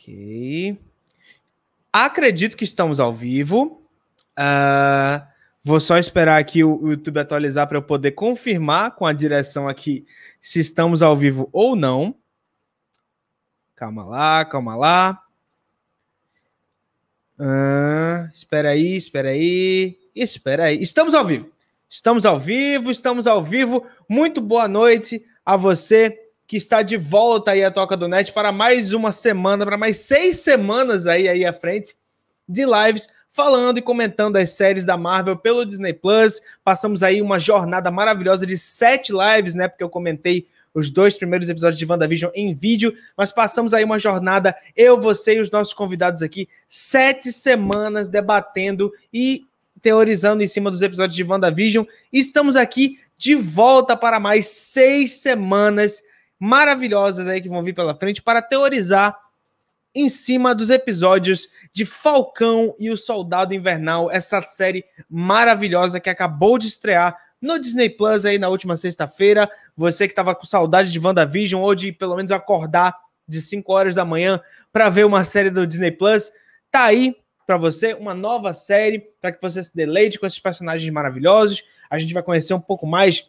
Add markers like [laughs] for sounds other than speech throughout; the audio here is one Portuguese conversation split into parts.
Ok. Acredito que estamos ao vivo. Uh, vou só esperar aqui o, YouTube atualizar para eu poder confirmar com a direção aqui se estamos ao vivo ou não. Calma lá, calma lá. Uh, espera aí, espera aí. Espera aí. Estamos ao vivo. Estamos ao vivo, estamos ao vivo. Muito boa noite a você que está de volta aí à Toca do Net para mais uma semana, para mais seis semanas aí, aí à frente de lives falando e comentando as séries da Marvel pelo Disney Plus. Passamos aí uma jornada maravilhosa de sete lives, né? Porque eu comentei os dois primeiros episódios de WandaVision em vídeo, mas passamos aí uma jornada, eu, você e os nossos convidados aqui, sete semanas debatendo e teorizando em cima dos episódios de WandaVision. E estamos aqui de volta para mais seis semanas maravilhosas aí que vão vir pela frente para teorizar em cima dos episódios de Falcão e o Soldado Invernal, essa série maravilhosa que acabou de estrear no Disney Plus aí na última sexta-feira. Você que estava com saudade de WandaVision ou de pelo menos acordar de 5 horas da manhã para ver uma série do Disney Plus, tá aí para você uma nova série para que você se deleite com esses personagens maravilhosos. A gente vai conhecer um pouco mais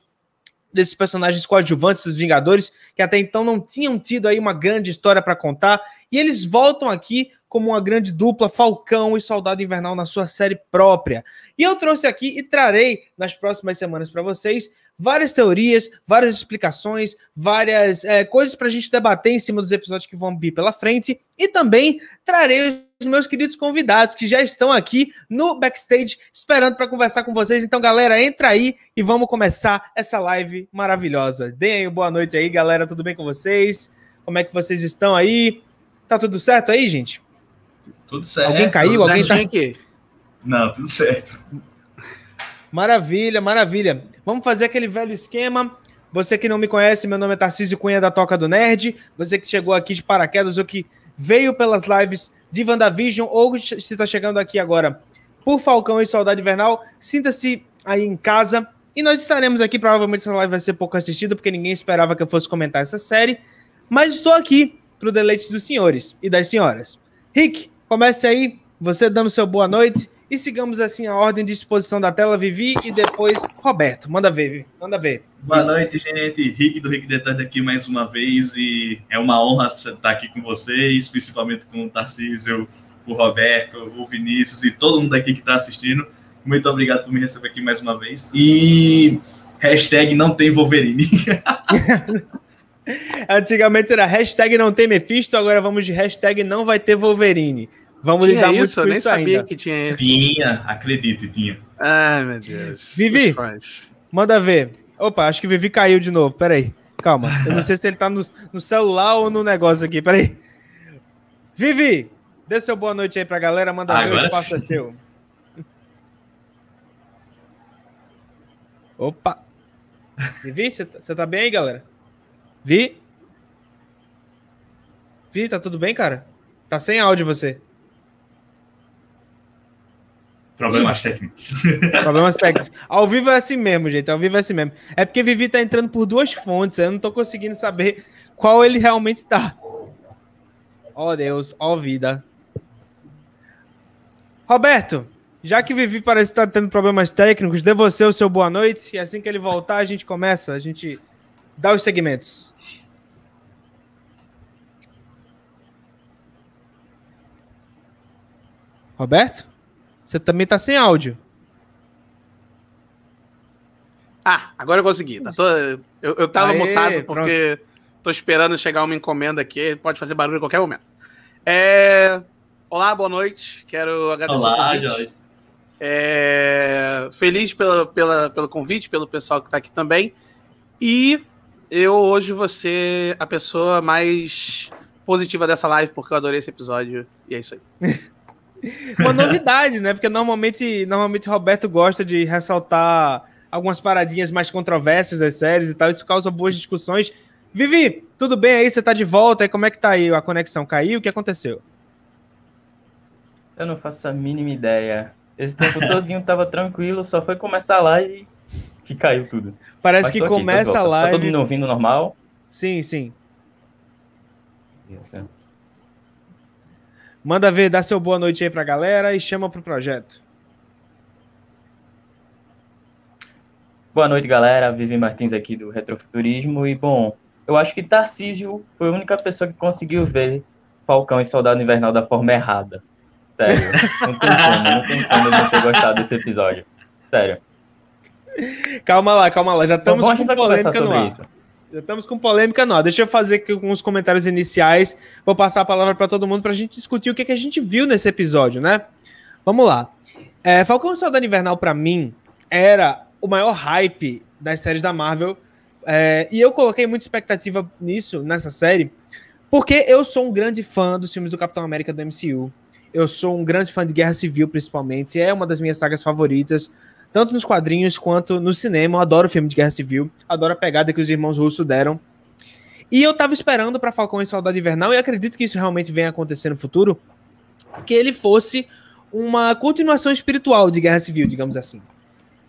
desses personagens coadjuvantes dos Vingadores, que até então não tinham tido aí uma grande história para contar, e eles voltam aqui como uma grande dupla, Falcão e Soldado Invernal na sua série própria. E eu trouxe aqui e trarei nas próximas semanas para vocês várias teorias, várias explicações, várias é, coisas para a gente debater em cima dos episódios que vão vir pela frente, e também trarei meus queridos convidados que já estão aqui no backstage esperando para conversar com vocês. Então, galera, entra aí e vamos começar essa live maravilhosa. Deem boa noite aí, galera. Tudo bem com vocês? Como é que vocês estão aí? Tá tudo certo aí, gente? Tudo certo. Alguém caiu? Alguém tá aqui? Não, tudo certo. Maravilha, maravilha. Vamos fazer aquele velho esquema. Você que não me conhece, meu nome é Tarcísio Cunha da Toca do Nerd. Você que chegou aqui de paraquedas ou que veio pelas lives de WandaVision ou se está chegando aqui agora por Falcão e Saudade Invernal, sinta-se aí em casa. E nós estaremos aqui, provavelmente essa live vai ser pouco assistida, porque ninguém esperava que eu fosse comentar essa série. Mas estou aqui para o deleite dos senhores e das senhoras. Rick, comece aí, você dando seu boa noite. E sigamos assim a ordem de exposição da tela, Vivi, e depois Roberto. Manda ver, Vivi. Manda ver. Boa noite, gente. Rick do Rick Detalhe aqui mais uma vez. E é uma honra estar aqui com vocês, principalmente com o Tarcísio, o Roberto, o Vinícius e todo mundo aqui que está assistindo. Muito obrigado por me receber aqui mais uma vez. E hashtag não tem Wolverine. [laughs] Antigamente era hashtag não tem Mephisto, agora vamos de hashtag não vai ter Wolverine. Vamos tinha lidar isso, muito com eu nem sabia ainda. que tinha isso. Tinha, acredite, tinha. Ai, meu Deus. Vivi, manda ver. Opa, acho que Vivi caiu de novo. Peraí, calma. Eu não sei se ele tá no, no celular ou no negócio aqui. Peraí. Vivi, dê seu boa noite aí pra galera. Manda ver, o espaço é seu. Opa. Vivi, você tá, tá bem aí, galera? Vi? Vi, tá tudo bem, cara? Tá sem áudio você. Problemas técnicos. [laughs] Problemas técnicos. Ao vivo é assim mesmo, gente. Ao vivo é assim mesmo. É porque Vivi tá entrando por duas fontes. Eu não tô conseguindo saber qual ele realmente está. Ó oh, Deus, ó oh, vida. Roberto, já que Vivi parece estar tendo problemas técnicos, dê você o seu boa noite. E assim que ele voltar, a gente começa. A gente dá os segmentos. Roberto? Você também tá sem áudio. Ah, agora eu consegui. Tá, tô, eu, eu tava Aê, mutado porque pronto. tô esperando chegar uma encomenda aqui. Pode fazer barulho a qualquer momento. É... Olá, boa noite. Quero agradecer Olá, o convite. Jorge. É... Feliz pela, pela, pelo convite, pelo pessoal que tá aqui também. E eu hoje vou ser a pessoa mais positiva dessa live, porque eu adorei esse episódio. E é isso aí. [laughs] Uma novidade, né? Porque normalmente, normalmente Roberto gosta de ressaltar algumas paradinhas mais controversas das séries e tal. Isso causa boas discussões. Vivi, tudo bem aí? Você tá de volta? E como é que tá aí? A conexão caiu? O que aconteceu? Eu não faço a mínima ideia. Esse tempo todinho tava tranquilo, só foi começar lá e que caiu tudo. Parece Mas que começa a live. Tá todo mundo ouvindo normal? Sim, sim. Isso. Manda ver, dá seu boa noite aí pra galera e chama pro projeto. Boa noite, galera. Vivi Martins aqui do Retrofuturismo. E, bom, eu acho que Tarcísio foi a única pessoa que conseguiu ver Falcão e Soldado Invernal da forma errada. Sério. Não tem como, não tem como eu não ter gostado desse episódio. Sério. Calma lá, calma lá. Já estamos Bom, a com polêmica no ar. isso. Já estamos com polêmica ar. Deixa eu fazer aqui uns comentários iniciais. Vou passar a palavra para todo mundo para a gente discutir o que, que a gente viu nesse episódio, né? Vamos lá. É, Falcão e Soldado Invernal, para mim, era o maior hype das séries da Marvel. É, e eu coloquei muita expectativa nisso, nessa série, porque eu sou um grande fã dos filmes do Capitão América do MCU. Eu sou um grande fã de Guerra Civil, principalmente. É uma das minhas sagas favoritas, tanto nos quadrinhos quanto no cinema. Eu adoro filme de Guerra Civil, adoro a pegada que os irmãos russos deram. E eu tava esperando para Falcão e Soldado Invernal, e acredito que isso realmente venha acontecer no futuro, que ele fosse uma continuação espiritual de Guerra Civil, digamos assim.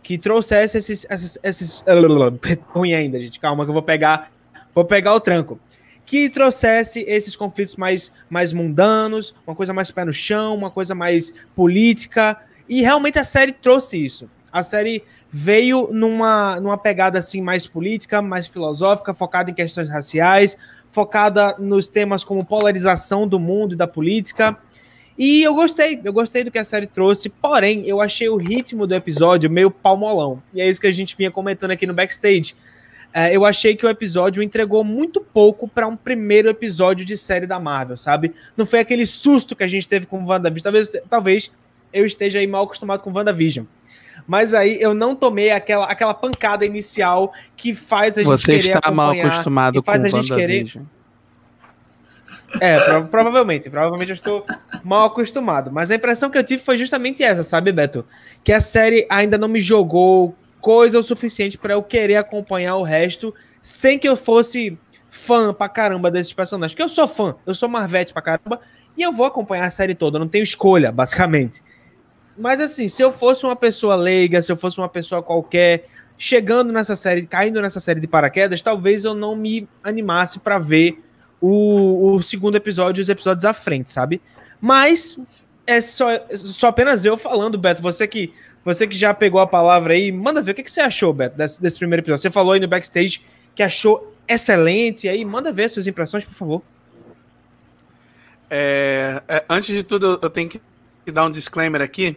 Que trouxesse esses. esses, esses... [laughs] Ruim ainda, gente. Calma, que eu vou pegar. Vou pegar o tranco. Que trouxesse esses conflitos mais, mais mundanos, uma coisa mais pé no chão, uma coisa mais política. E realmente a série trouxe isso. A série veio numa, numa pegada assim mais política, mais filosófica, focada em questões raciais, focada nos temas como polarização do mundo e da política. E eu gostei, eu gostei do que a série trouxe, porém, eu achei o ritmo do episódio meio palmolão. E é isso que a gente vinha comentando aqui no backstage. É, eu achei que o episódio entregou muito pouco para um primeiro episódio de série da Marvel, sabe? Não foi aquele susto que a gente teve com WandaVision. Talvez, talvez eu esteja aí mal acostumado com WandaVision. Mas aí eu não tomei aquela, aquela pancada inicial que faz a gente Você querer está mal acostumado com faz a gente querer é, pro- provavelmente. Provavelmente eu estou mal acostumado. Mas a impressão que eu tive foi justamente essa, sabe, Beto? Que a série ainda não me jogou coisa o suficiente para eu querer acompanhar o resto sem que eu fosse fã pra caramba desses personagens. Porque eu sou fã, eu sou Marvete pra caramba e eu vou acompanhar a série toda, eu não tenho escolha, basicamente. Mas assim, se eu fosse uma pessoa leiga, se eu fosse uma pessoa qualquer, chegando nessa série, caindo nessa série de paraquedas, talvez eu não me animasse pra ver o, o segundo episódio e os episódios à frente, sabe? Mas é só, só apenas eu falando, Beto. Você que, você que já pegou a palavra aí, manda ver o que, que você achou, Beto, desse, desse primeiro episódio. Você falou aí no backstage que achou excelente, aí manda ver suas impressões, por favor. É, é, antes de tudo, eu tenho que dar um disclaimer aqui.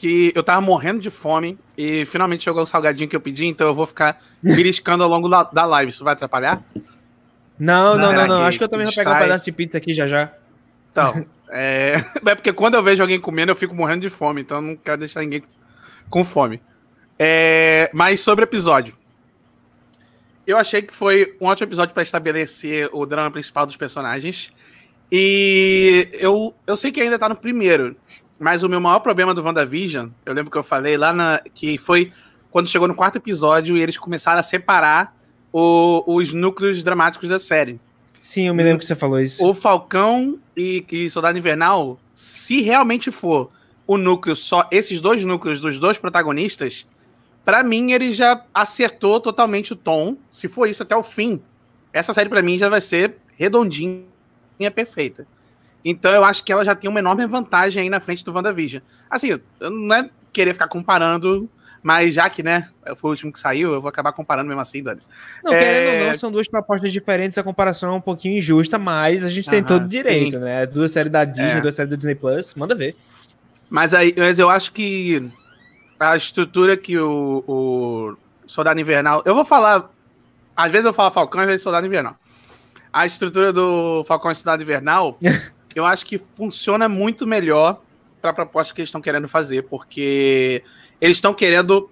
Que eu tava morrendo de fome e finalmente chegou o salgadinho que eu pedi, então eu vou ficar beliscando ao longo da, da live. Isso vai atrapalhar? Não, não, não, não. Acho que eu também vou pegar um pedaço de pizza aqui já já. Então, é... [laughs] é porque quando eu vejo alguém comendo, eu fico morrendo de fome, então eu não quero deixar ninguém com fome. É... Mas sobre o episódio. Eu achei que foi um ótimo episódio para estabelecer o drama principal dos personagens. E eu, eu sei que ainda tá no primeiro, mas o meu maior problema do WandaVision, eu lembro que eu falei lá na. que foi quando chegou no quarto episódio e eles começaram a separar o- os núcleos dramáticos da série Sim, eu me lembro que você falou isso. o Falcão e, e Soldado Invernal, se realmente for o núcleo só, esses dois núcleos dos dois protagonistas, pra mim ele já acertou totalmente o tom. Se for isso até o fim, essa série pra mim já vai ser redondinha, perfeita. Então eu acho que ela já tem uma enorme vantagem aí na frente do WandaVision. Assim, eu não é querer ficar comparando, mas já que, né, foi o último que saiu, eu vou acabar comparando mesmo assim, Dani. Não, É- querendo ou não, são duas propostas diferentes, a comparação é um pouquinho injusta, mas a gente tem Aham, todo direito, sim. né? Duas séries da Disney, É. duas séries do Disney Plus, manda ver. Mas, aí, mas eu acho que a estrutura que o, o Soldado Invernal. Eu vou falar. Às vezes eu falo Falcão, às vezes Soldado Invernal. A estrutura do Falcão e Soldado Invernal, [laughs] eu acho que funciona muito melhor para a proposta que eles estão querendo fazer, porque eles estão querendo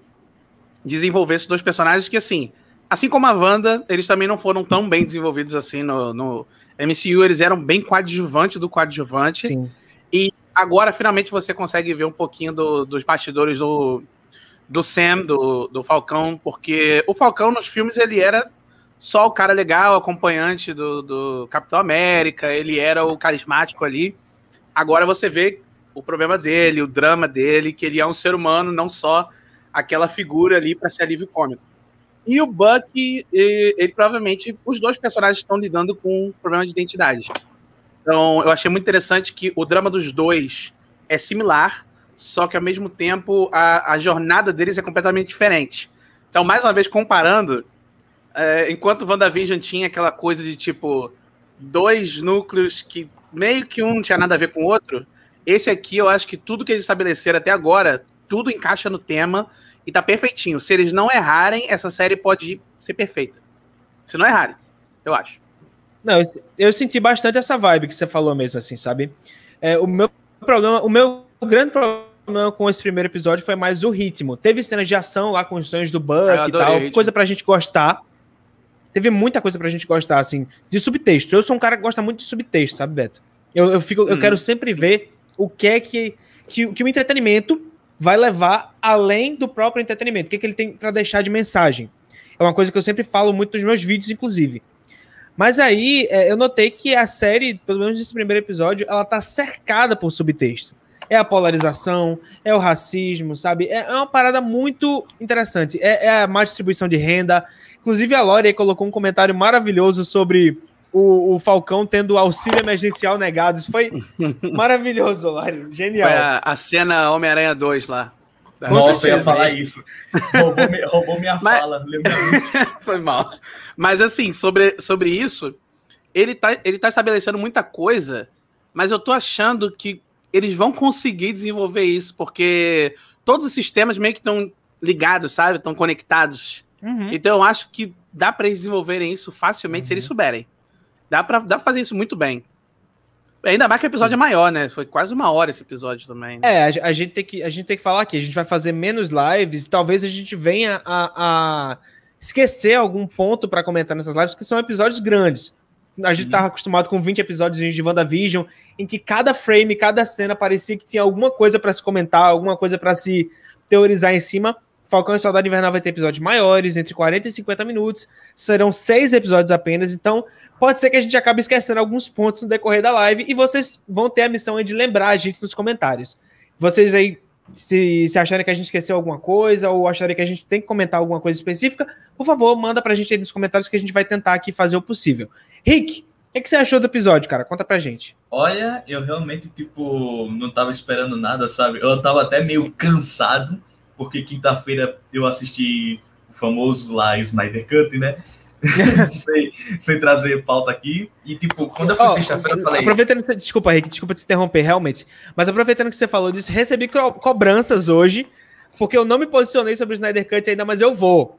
desenvolver esses dois personagens que, assim, assim como a Wanda, eles também não foram tão bem desenvolvidos assim no, no MCU, eles eram bem coadjuvante do coadjuvante Sim. agora finalmente você consegue ver um pouquinho do- dos bastidores do, do Sam, do, do Falcão, porque o Falcão nos filmes ele era só o cara legal, acompanhante do, do Capitão América, ele era o carismático ali. Agora você vê o problema dele, o drama dele, que ele é um ser humano, não só aquela figura ali para ser alívio cômico. E o Buck, ele provavelmente, os dois personagens estão lidando com um problema de identidade. Então, eu achei muito interessante que o drama dos dois é similar, só que ao mesmo tempo a, a jornada deles é completamente diferente. Então, mais uma vez, comparando, é, enquanto WandaVision tinha aquela coisa de tipo dois núcleos que meio que um não tinha nada a ver com o outro, esse aqui eu acho que tudo que eles estabeleceram até agora, tudo encaixa no tema e tá perfeitinho. Se eles não errarem, essa série pode ser perfeita. Se não errarem, eu acho. Não, eu, senti bastante essa vibe que você falou mesmo, assim, sabe? É, o meu problema, o meu grande problema com esse primeiro episódio foi mais o ritmo. Teve cenas de ação lá com os sonhos do Buck e tal, coisa pra gente gostar. Teve muita coisa pra gente gostar, assim, de subtexto. Eu sou um cara que gosta muito de subtexto, sabe, Beto? Eu, eu, fico, hum. eu quero sempre ver o que é que, que, que o entretenimento vai levar além do próprio entretenimento. O que, é que ele tem para deixar de mensagem? É uma coisa que eu sempre falo muito nos meus vídeos, inclusive. Mas aí é, eu notei que a série, pelo menos nesse primeiro episódio, ela tá cercada por subtexto. É a polarização, é o racismo, sabe? É, é uma parada muito interessante. É, é, a má distribuição de renda. Inclusive, a Lore colocou um comentário maravilhoso sobre o, o, Falcão tendo auxílio emergencial negado. Isso foi [laughs] maravilhoso, Lore. Genial. Foi a, a cena Homem-Aranha 2 lá. Nossa, eu ia falar isso. Roubou, me, roubou minha Mas... fala. [laughs] Foi mal. Mas assim, sobre, sobre isso, ele tá, ele tá estabelecendo muita coisa, mas eu tô achando que eles vão conseguir desenvolver isso, porque todos os sistemas meio que estão ligados, sabe? Estão conectados. Uhum. Então eu acho que dá para eles desenvolverem isso facilmente uhum. se eles uhum. souberem. Dá pra, dá pra fazer isso muito bem. Ainda mais que o episódio é maior, né? Foi quase uma hora esse episódio também. Né? É, a, a, gente tem que, a gente tem que falar aqui. A gente vai fazer menos lives e talvez a gente venha a, a esquecer algum ponto para comentar nessas lives, que são episódios grandes. A gente uhum. tava acostumado com 20 episódios de WandaVision, em que cada frame, cada cena parecia que tinha alguma coisa para se comentar, alguma coisa para se teorizar em cima. Falcão e Soldado Invernal vai ter episódios maiores, entre 40 e 50 minutos. Serão seis episódios apenas, então pode ser que a gente acabe esquecendo alguns pontos no decorrer da live e vocês vão ter a missão de lembrar a gente nos comentários. Vocês aí, se, se acharem que a gente esqueceu alguma coisa ou acharem que a gente tem que comentar alguma coisa específica, por favor, manda pra gente aí nos comentários que a gente vai tentar aqui fazer o possível. Rick, o que, que, você achou do episódio, cara? Conta pra gente. Olha, eu realmente, tipo, não tava esperando nada, sabe? Eu tava até meio cansado porque quinta-feira eu assisti o famoso lá Snyder Cut, né? [laughs] sem, sem, trazer pauta aqui. E, tipo, quando eu fui oh, sexta-feira, eu falei. Aproveitando que desculpa, Rick, desculpa te interromper, realmente. Mas aproveitando que você falou disso, recebi co cobranças hoje, porque eu não me posicionei sobre o Snyder Cut ainda, mas eu vou.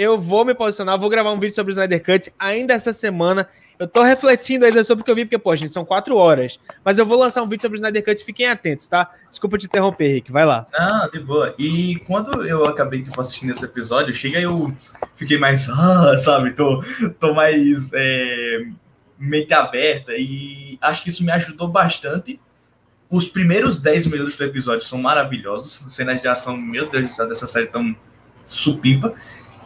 Eu vou me posicionar, vou gravar um vídeo sobre o Snyder Cut ainda essa semana. Eu tô refletindo ainda sobre o que eu vi, porque, pô, gente, são quatro horas. Mas eu vou lançar um vídeo sobre o Snyder Cut, fiquem atentos, tá? Desculpa te interromper, Rick, vai lá. Ah, de boa. E quando eu acabei, tipo, assistindo esse episódio, chega eu fiquei mais, [laughs] ah, sabe, tô, tô mais é, mente aberta e acho que isso me ajudou bastante. Os primeiros 10 minutos do episódio são maravilhosos, cenas de ação, meu Deus do céu, dessa série tão supimpa.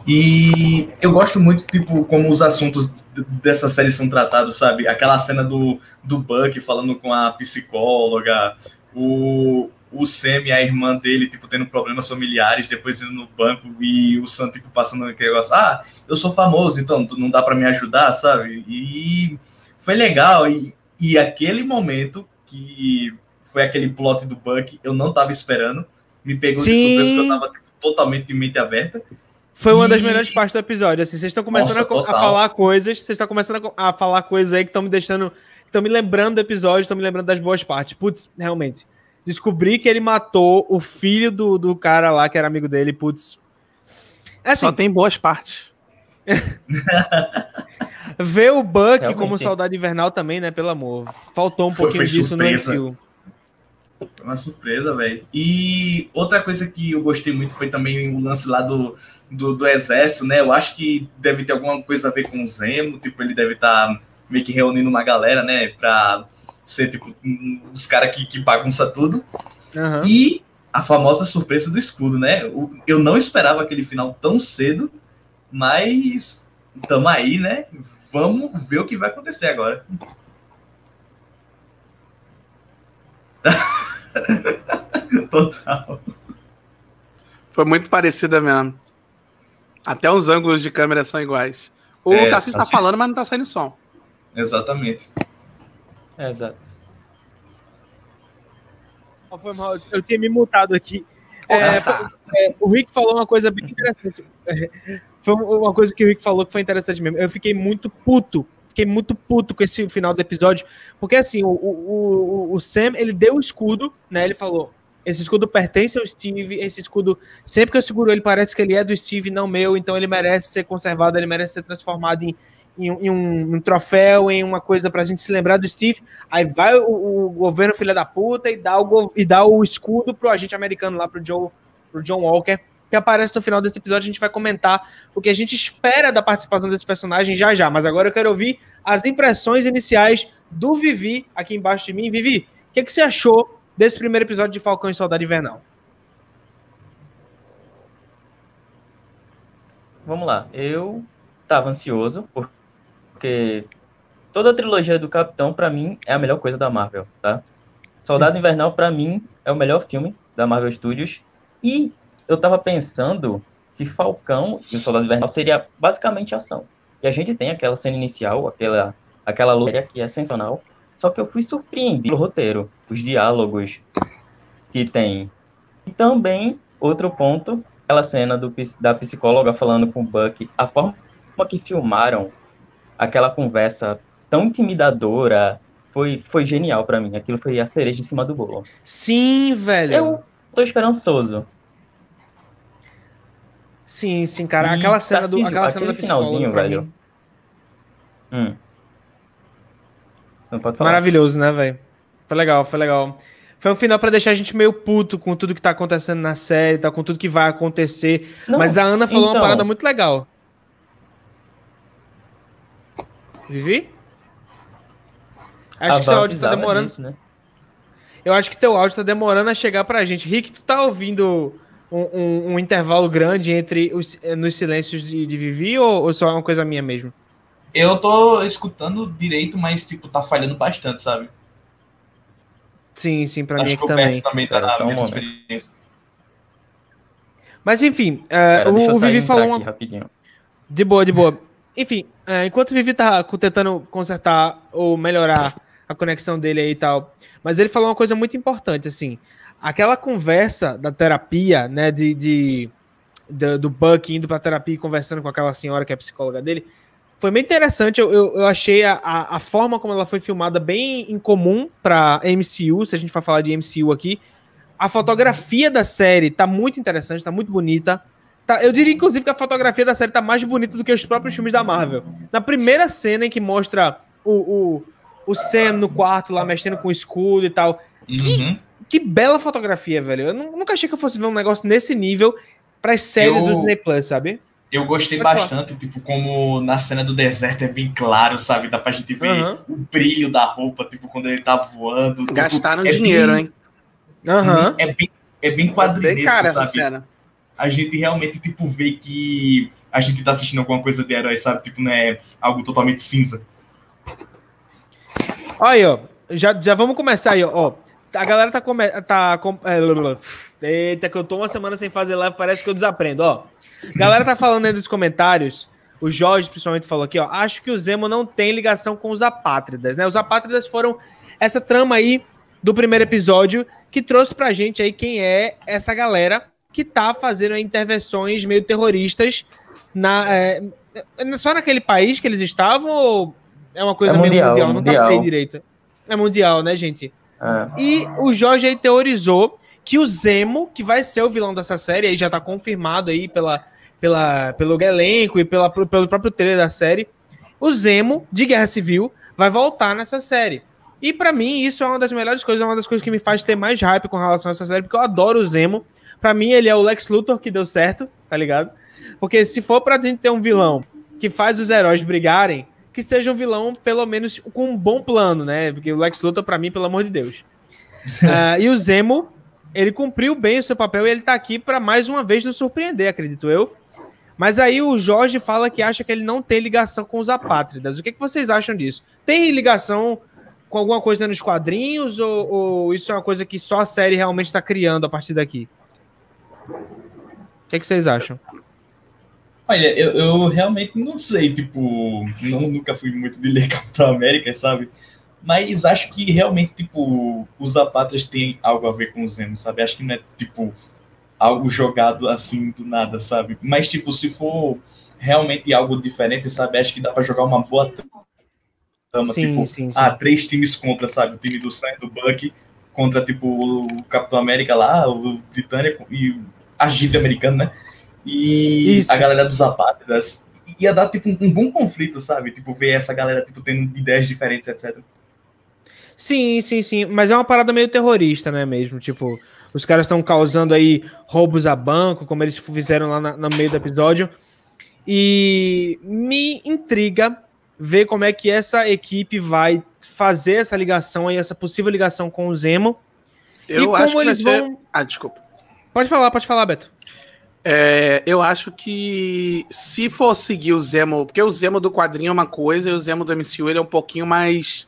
E eu gosto muito, tipo, como os assuntos dessa série são tratados, sabe? Aquela cena do, do Buck falando com a psicóloga, o, o Sam e a irmã dele, tipo, tendo problemas familiares, depois indo no banco e o Sam, tipo, passando aquele negócio, ah, eu sou famoso, então não dá para me ajudar, sabe? E foi legal. E, e aquele momento que foi aquele plot do Buck, eu não tava esperando, me pegou Sim. de surpresa, porque eu tava tipo, totalmente de mente aberta. Foi uma das melhores partes do episódio. Assim, vocês estão começando Nossa, a, a, falar coisas, vocês estão começando a, a, falar coisas aí que estão me deixando, estão me lembrando do episódio, estão me lembrando das boas partes. Putz, realmente. Descobri que ele matou o filho do, do cara lá, que era amigo dele, putz. É assim, Só tem boas partes. [laughs] Ver o Buck como Saudade Invernal também, né? Pelo amor. Faltou um foi, pouquinho foi disso no MCU. Foi uma surpresa, velho. E outra coisa que eu gostei muito foi também o lance lá do, do, do, exército, né? Eu acho que deve ter alguma coisa a ver com o Zemo, tipo, ele deve estar tá meio que reunindo uma galera, né? Pra ser, tipo, os caras que, que bagunça tudo. Uhum. E a famosa surpresa do escudo, né? Eu não esperava aquele final tão cedo, mas tamo aí, né? Vamos ver o que vai acontecer agora. [laughs] Total. Foi muito parecida mesmo. Até os ângulos de câmera são iguais. O é, Tarcísio está falando, mas não está saindo som. Exatamente. É, exato. Foi mal, eu tinha me mutado aqui. É, foi- é, o Rick falou uma coisa bem interessante. [laughs] Foi uma coisa que o Rick falou que foi interessante mesmo. Eu fiquei muito puto. Fiquei muito puto com esse final do episódio. Porque assim, o, o, o- o Sam, ele deu o escudo, né? Ele falou: esse escudo pertence ao Steve, esse escudo, sempre que eu seguro ele, parece que ele é do Steve, não meu, então ele merece ser conservado, ele merece ser transformado em, em, um- em um, um troféu, em uma coisa pra gente se lembrar do Steve. Aí vai o, o governo filha da puta e dá o, e dá o escudo pro agente americano lá, pro, Joe, pro John Walker, que aparece no final desse episódio. A gente vai comentar o que a gente espera da participação desse personagem já já. Mas agora eu quero ouvir as impressões iniciais do Vivi aqui embaixo de mim. Vivi, o que, que você achou desse primeiro episódio de Falcão e Soldado Invernal? Vamos lá. Eu tava ansioso, porque toda a trilogia do Capitão, pra mim, é a melhor coisa da Marvel, tá? Soldado [laughs] Invernal, pra mim, é o melhor filme da Marvel Studios. E eu tava pensando que Falcão e o Soldado Invernal seria basicamente ação. E a gente tem aquela cena inicial, aquela, aquela luta que é sensacional. Só que eu fui surpreendido pelo roteiro, os diálogos que tem. E também, outro ponto, aquela cena do, da psicóloga falando com o Buck, a forma que filmaram aquela conversa tão intimidadora foi, foi genial pra mim. Aquilo foi a cereja em cima do bolo. Sim, velho. Eu tô esperançoso. Sim, sim, cara. E Aquela cena, do, Tarcísio, aquela cena psicóloga. finalzinho, velho. Hum. Não pode falar. Maravilhoso, né, velho? Foi legal, foi legal. Foi um final pra deixar a gente meio puto com tudo que tá acontecendo na série, tá, com tudo que vai acontecer. Não, Mas a Ana falou uma então. parada muito legal. Vivi? Acho a que seu áudio tá demorando. disso, né? Eu acho que teu áudio tá demorando a chegar pra gente. Rick, tu tá ouvindo um, um- um intervalo grande entre os, eh, nos silêncios de, de Vivi ou, ou só é uma coisa minha mesmo? Eu tô escutando direito, mas, tipo, tá falhando bastante, sabe? Sim, sim, pra mim Acho aqui que o também. Também tá Cara, na um mesma momento. experiência. Mas enfim, eu o, o e Vivi falou uma, rapidinho. De boa, de boa. Enfim, é, enquanto o Vivi tá tentando consertar ou melhorar a conexão dele aí e tal, mas ele falou uma coisa muito importante, assim, aquela conversa da terapia, né, de, de- do, do Buck indo pra terapia e conversando com aquela senhora que é a psicóloga dele, foi bem interessante, eu, eu, eu achei a, a, forma como ela foi filmada bem incomum pra MCU, se a gente for falar de MCU aqui, a fotografia da série tá muito interessante, tá muito bonita, Tá, eu diria, inclusive, que a fotografia da série tá mais bonita do que os próprios filmes da Marvel. Na primeira cena em que mostra o, o, o Sam no quarto lá mexendo com o escudo e tal. Uhum. Que bela fotografia, velho. Eu nu- nunca achei que eu fosse ver um negócio nesse nível pras séries Eu- do Disney Plus, sabe? Eu gostei Pode bastante, tipo, como na cena do deserto é bem claro, sabe? Dá pra gente ver Aham. o brilho da roupa, tipo, quando ele tá voando. tipo, Gastaram é dinheiro, bem- hein? Aham. É bem, é bem Bem quadrinesco, cara essa sabe? cena. A gente realmente, tipo, vê que a gente tá assistindo alguma coisa de herói, sabe? Tipo, não é algo totalmente cinza. Olha aí, ó. Já, já vamos começar aí, ó. A galera tá. Come, tá com, é. Eita, que eu tô uma semana sem fazer live, parece que eu desaprendo, ó. A galera tá falando aí nos comentários. O Jorge, principalmente, falou aqui, ó. Acho que o Zemo não tem ligação com os apátridas, né? Os apátridas foram essa trama aí do primeiro episódio que trouxe pra gente aí quem é essa galera que tá fazendo aí intervenções meio terroristas na. é, é só naquele país que eles estavam ou é uma coisa É meio mundial, mundial? Não mundial. captei direito. É mundial, né, gente? É. E o Jorge aí teorizou que o Zemo, que vai ser o vilão dessa série, aí já tá confirmado aí pela, pela, pelo elenco e pela, pelo próprio trailer da série, o Zemo, de Guerra Civil, vai voltar nessa série. E pra mim, isso é uma das melhores coisas, é uma das coisas que me faz ter mais hype com relação a essa série, porque eu adoro o Zemo. Pra mim, ele é o Lex Luthor que deu certo, tá ligado? Porque se for pra gente ter um vilão que faz os heróis brigarem, que seja um vilão, pelo menos, com um bom plano, né? Porque o Lex Luthor, pra mim, pelo amor de Deus. [laughs] Ah, e o Zemo, ele cumpriu bem o seu papel e ele tá aqui pra mais uma vez nos surpreender, acredito eu. Mas aí o Jorge fala que acha que ele não tem ligação com os apátridas. O que, que vocês acham disso? Tem ligação com alguma coisa nos quadrinhos ou, ou isso é uma coisa que só a série realmente está criando a partir daqui? O que, que vocês acham? Olha, eu, eu realmente não sei, tipo, não, nunca fui muito de ler [laughs] Capitão América, sabe? Mas acho que realmente, tipo, os apátridas têm algo a ver com o Zemo, sabe? Acho que não é, tipo, algo jogado assim do nada, sabe? Mas, tipo, se for realmente algo diferente, sabe? Acho que dá para jogar uma boa trama, sim, tipo, sim, sim. ah, três times contra, sabe? O time do Sam, do Buck, contra, tipo, o Capitão América lá, o Britânico e a Gita americano, né? E Isso. a galera dos apátridas. Ia dar, tipo, um bom conflito, sabe? Tipo, ver essa galera, tipo, tendo ideias diferentes, etc. Sim, sim, sim. Mas é uma parada meio terrorista, né, mesmo? Tipo, os caras estão causando aí roubos a banco, como eles fizeram lá na, no meio do episódio. E me intriga ver como é que essa equipe vai fazer essa ligação aí, essa possível ligação com o Zemo. Eu e acho como eles vão. Ser... Ah, desculpa. Pode falar, pode falar, Beto. É, eu acho que se for seguir o Zemo, porque o Zemo do quadrinho é uma coisa e o Zemo do MCU ele é um pouquinho mais.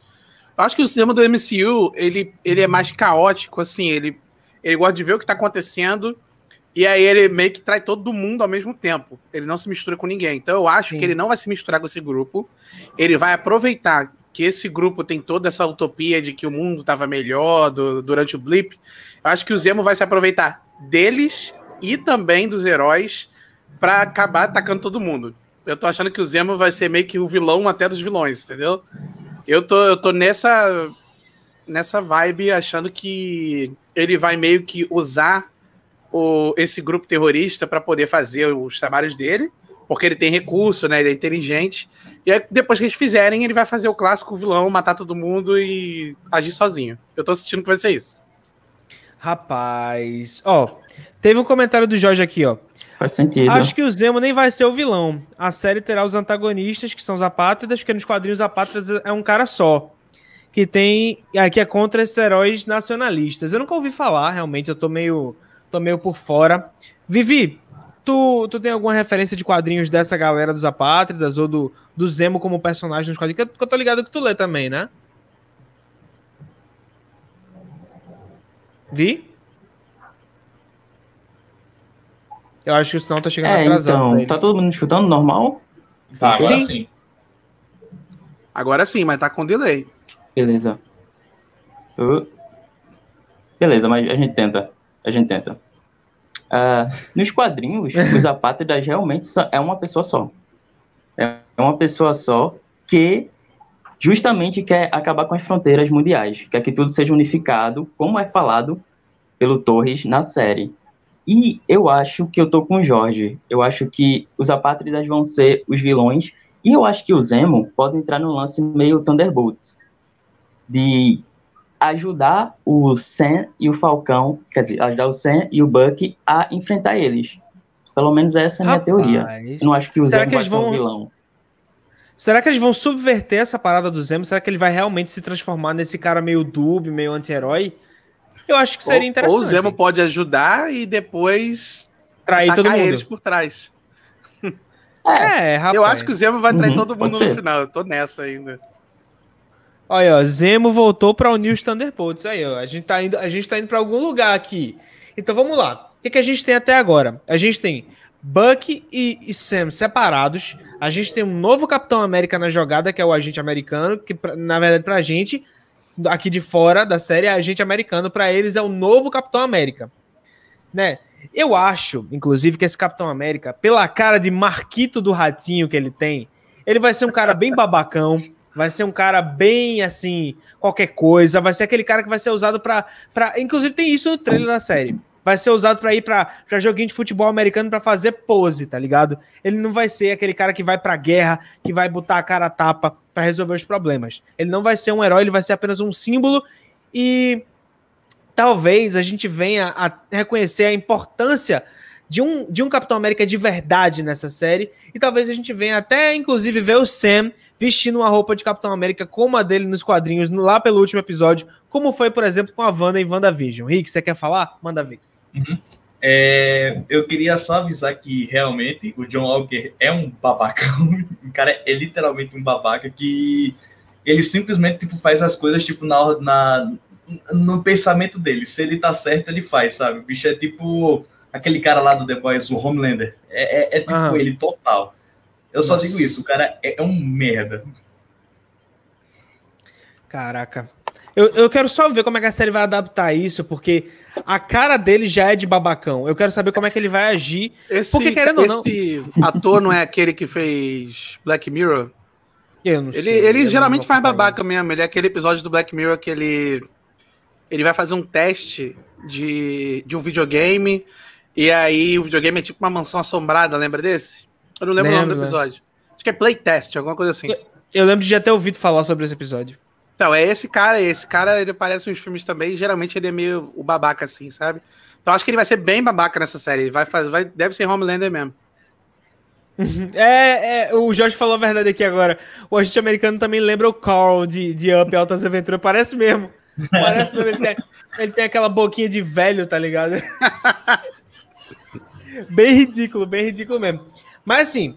Eu acho que o Zemo do MCU ele, ele é mais caótico, assim, ele, ele gosta de ver o que tá acontecendo e aí ele meio que trai todo mundo ao mesmo tempo. Ele não se mistura com ninguém. Então eu acho Sim. que ele não vai se misturar com esse grupo. Ele vai aproveitar que esse grupo tem toda essa utopia de que o mundo estava melhor do, durante o blip. Eu acho que o Zemo vai se aproveitar deles e também dos heróis para acabar atacando todo mundo. Eu tô achando que o Zemo vai ser meio que o vilão até dos vilões, entendeu? Eu tô, eu tô nessa nessa vibe achando que ele vai meio que usar o, esse grupo terrorista para poder fazer os trabalhos dele, porque ele tem recurso, né? Ele é inteligente. E aí, depois que eles fizerem, ele vai fazer o clássico vilão, matar todo mundo e agir sozinho. Eu tô assistindo que vai ser isso. Rapaz, ó, teve um comentário do Jorge aqui, ó. Faz sentido. Acho que o Zemo nem vai ser o vilão. A série terá os antagonistas, que são os apátridas, porque nos quadrinhos apátridas é um cara só. Que tem. que é contra esses heróis nacionalistas. Eu nunca ouvi falar, realmente, eu tô meio tô meio por fora. Vivi, tu, tu tem alguma referência de quadrinhos dessa galera dos Apátridas ou do, do Zemo como personagem nos quadrinhos? Que eu, tô ligado que tu lê também, né? Vi? Eu acho que o sinal tá chegando é, atrasado. Então, tá todo mundo escutando normal? Tá, agora sim. sim. Agora sim, mas tá com delay. Beleza. Uh. Beleza, mas a gente tenta. A gente tenta. Uh, nos quadrinhos, [laughs] os apátridas realmente é uma pessoa só. É uma pessoa só que justamente quer acabar com as fronteiras mundiais, quer que tudo seja unificado, como é falado pelo Torres na série. E eu acho que eu tô com o Jorge. Eu acho que os apátridas vão ser os vilões. E eu acho que o Zemo pode entrar no lance meio Thunderbolts. De ajudar o Sam e o Falcão, quer dizer, ajudar o Sam e o Buck a enfrentar eles. Pelo menos essa é a minha Rapaz, teoria. Não acho que o Zemo vai ser vão... um vilão. Será que eles vão subverter essa parada do Zemo? Será que ele vai realmente se transformar nesse cara meio dub, meio anti-herói? Eu acho que seria ou, interessante. Ou o Zemo pode ajudar e depois trair todo mundo. eles por trás. É, é rapaz. Eu acho que o Zemo vai trair uhum, todo mundo no final. Eu tô nessa ainda. Olha, ó, Zemo voltou para unir os Thunderbolts. Aí, ó, a gente tá indo, a gente tá indo para algum lugar aqui. Então vamos lá. O que, que a gente tem até agora? A gente tem Buck e, e, Sam separados. A gente tem um novo Capitão América na jogada, que é o agente americano, que na verdade pra gente aqui de fora da série é agente americano, para eles é o novo Capitão América, né? Eu acho, inclusive, que esse Capitão América, pela cara de Marquito do Ratinho que ele tem, ele vai ser um cara bem babacão, vai ser um cara bem assim, qualquer coisa, vai ser aquele cara que vai ser usado para. Inclusive, tem isso no trailer da série. Vai ser usado para ir para joguinho de futebol americano para fazer pose, tá ligado? Ele não vai ser aquele cara que vai pra guerra, que vai botar a cara a tapa para resolver os problemas. Ele não vai ser um herói, ele vai ser apenas um símbolo e talvez a gente venha a reconhecer a importância de um, de um Capitão América de verdade nessa série e talvez a gente venha até inclusive ver o Sam vestindo uma roupa de Capitão América como a dele nos quadrinhos, lá pelo último episódio, como foi, por exemplo, com a Wanda em WandaVision. Rick, você quer falar? Manda ver. Uhum. É, eu queria só avisar que realmente o John Walker é um babacão. [laughs] O cara é literalmente um babaca que ele simplesmente tipo, faz as coisas tipo na, na, no pensamento dele. Se ele tá certo, ele faz, sabe? O bicho é tipo aquele cara lá do The Boys, o Homelander. É, é, é tipo ele total. Eu só Nossa. digo isso, o cara é, é um merda. Caraca. Eu, eu quero só ver como é que a série vai adaptar isso, porque a cara dele já é de babacão. Eu quero saber como é que ele vai agir. Esse, porque, querendo ou não- esse ator não é aquele que fez Black Mirror? Eu não Ele, sei, eu ele geralmente faz babaca mesmo. Ele é aquele episódio do Black Mirror que ele. Ele vai fazer um teste de, de um videogame. E aí o videogame é tipo uma mansão assombrada, lembra desse? Eu não lembro o nome Lembro, do episódio. Acho que é Playtest, alguma coisa assim. Eu lembro de já ter ouvido falar sobre esse episódio. Então, é esse cara, esse cara, ele aparece nos filmes também, geralmente ele é meio o babaca, assim, sabe? Então acho que ele vai ser bem babaca nessa série. Ele vai fazer, vai, deve ser Homelander mesmo. É, é, o Jorge falou a verdade aqui agora. O agente americano também lembra o Carl de, de Up Altas Aventuras. Parece mesmo. Parece mesmo. Ele tem, ele tem aquela boquinha de velho, tá ligado? [laughs] bem ridículo, bem ridículo mesmo. Mas assim,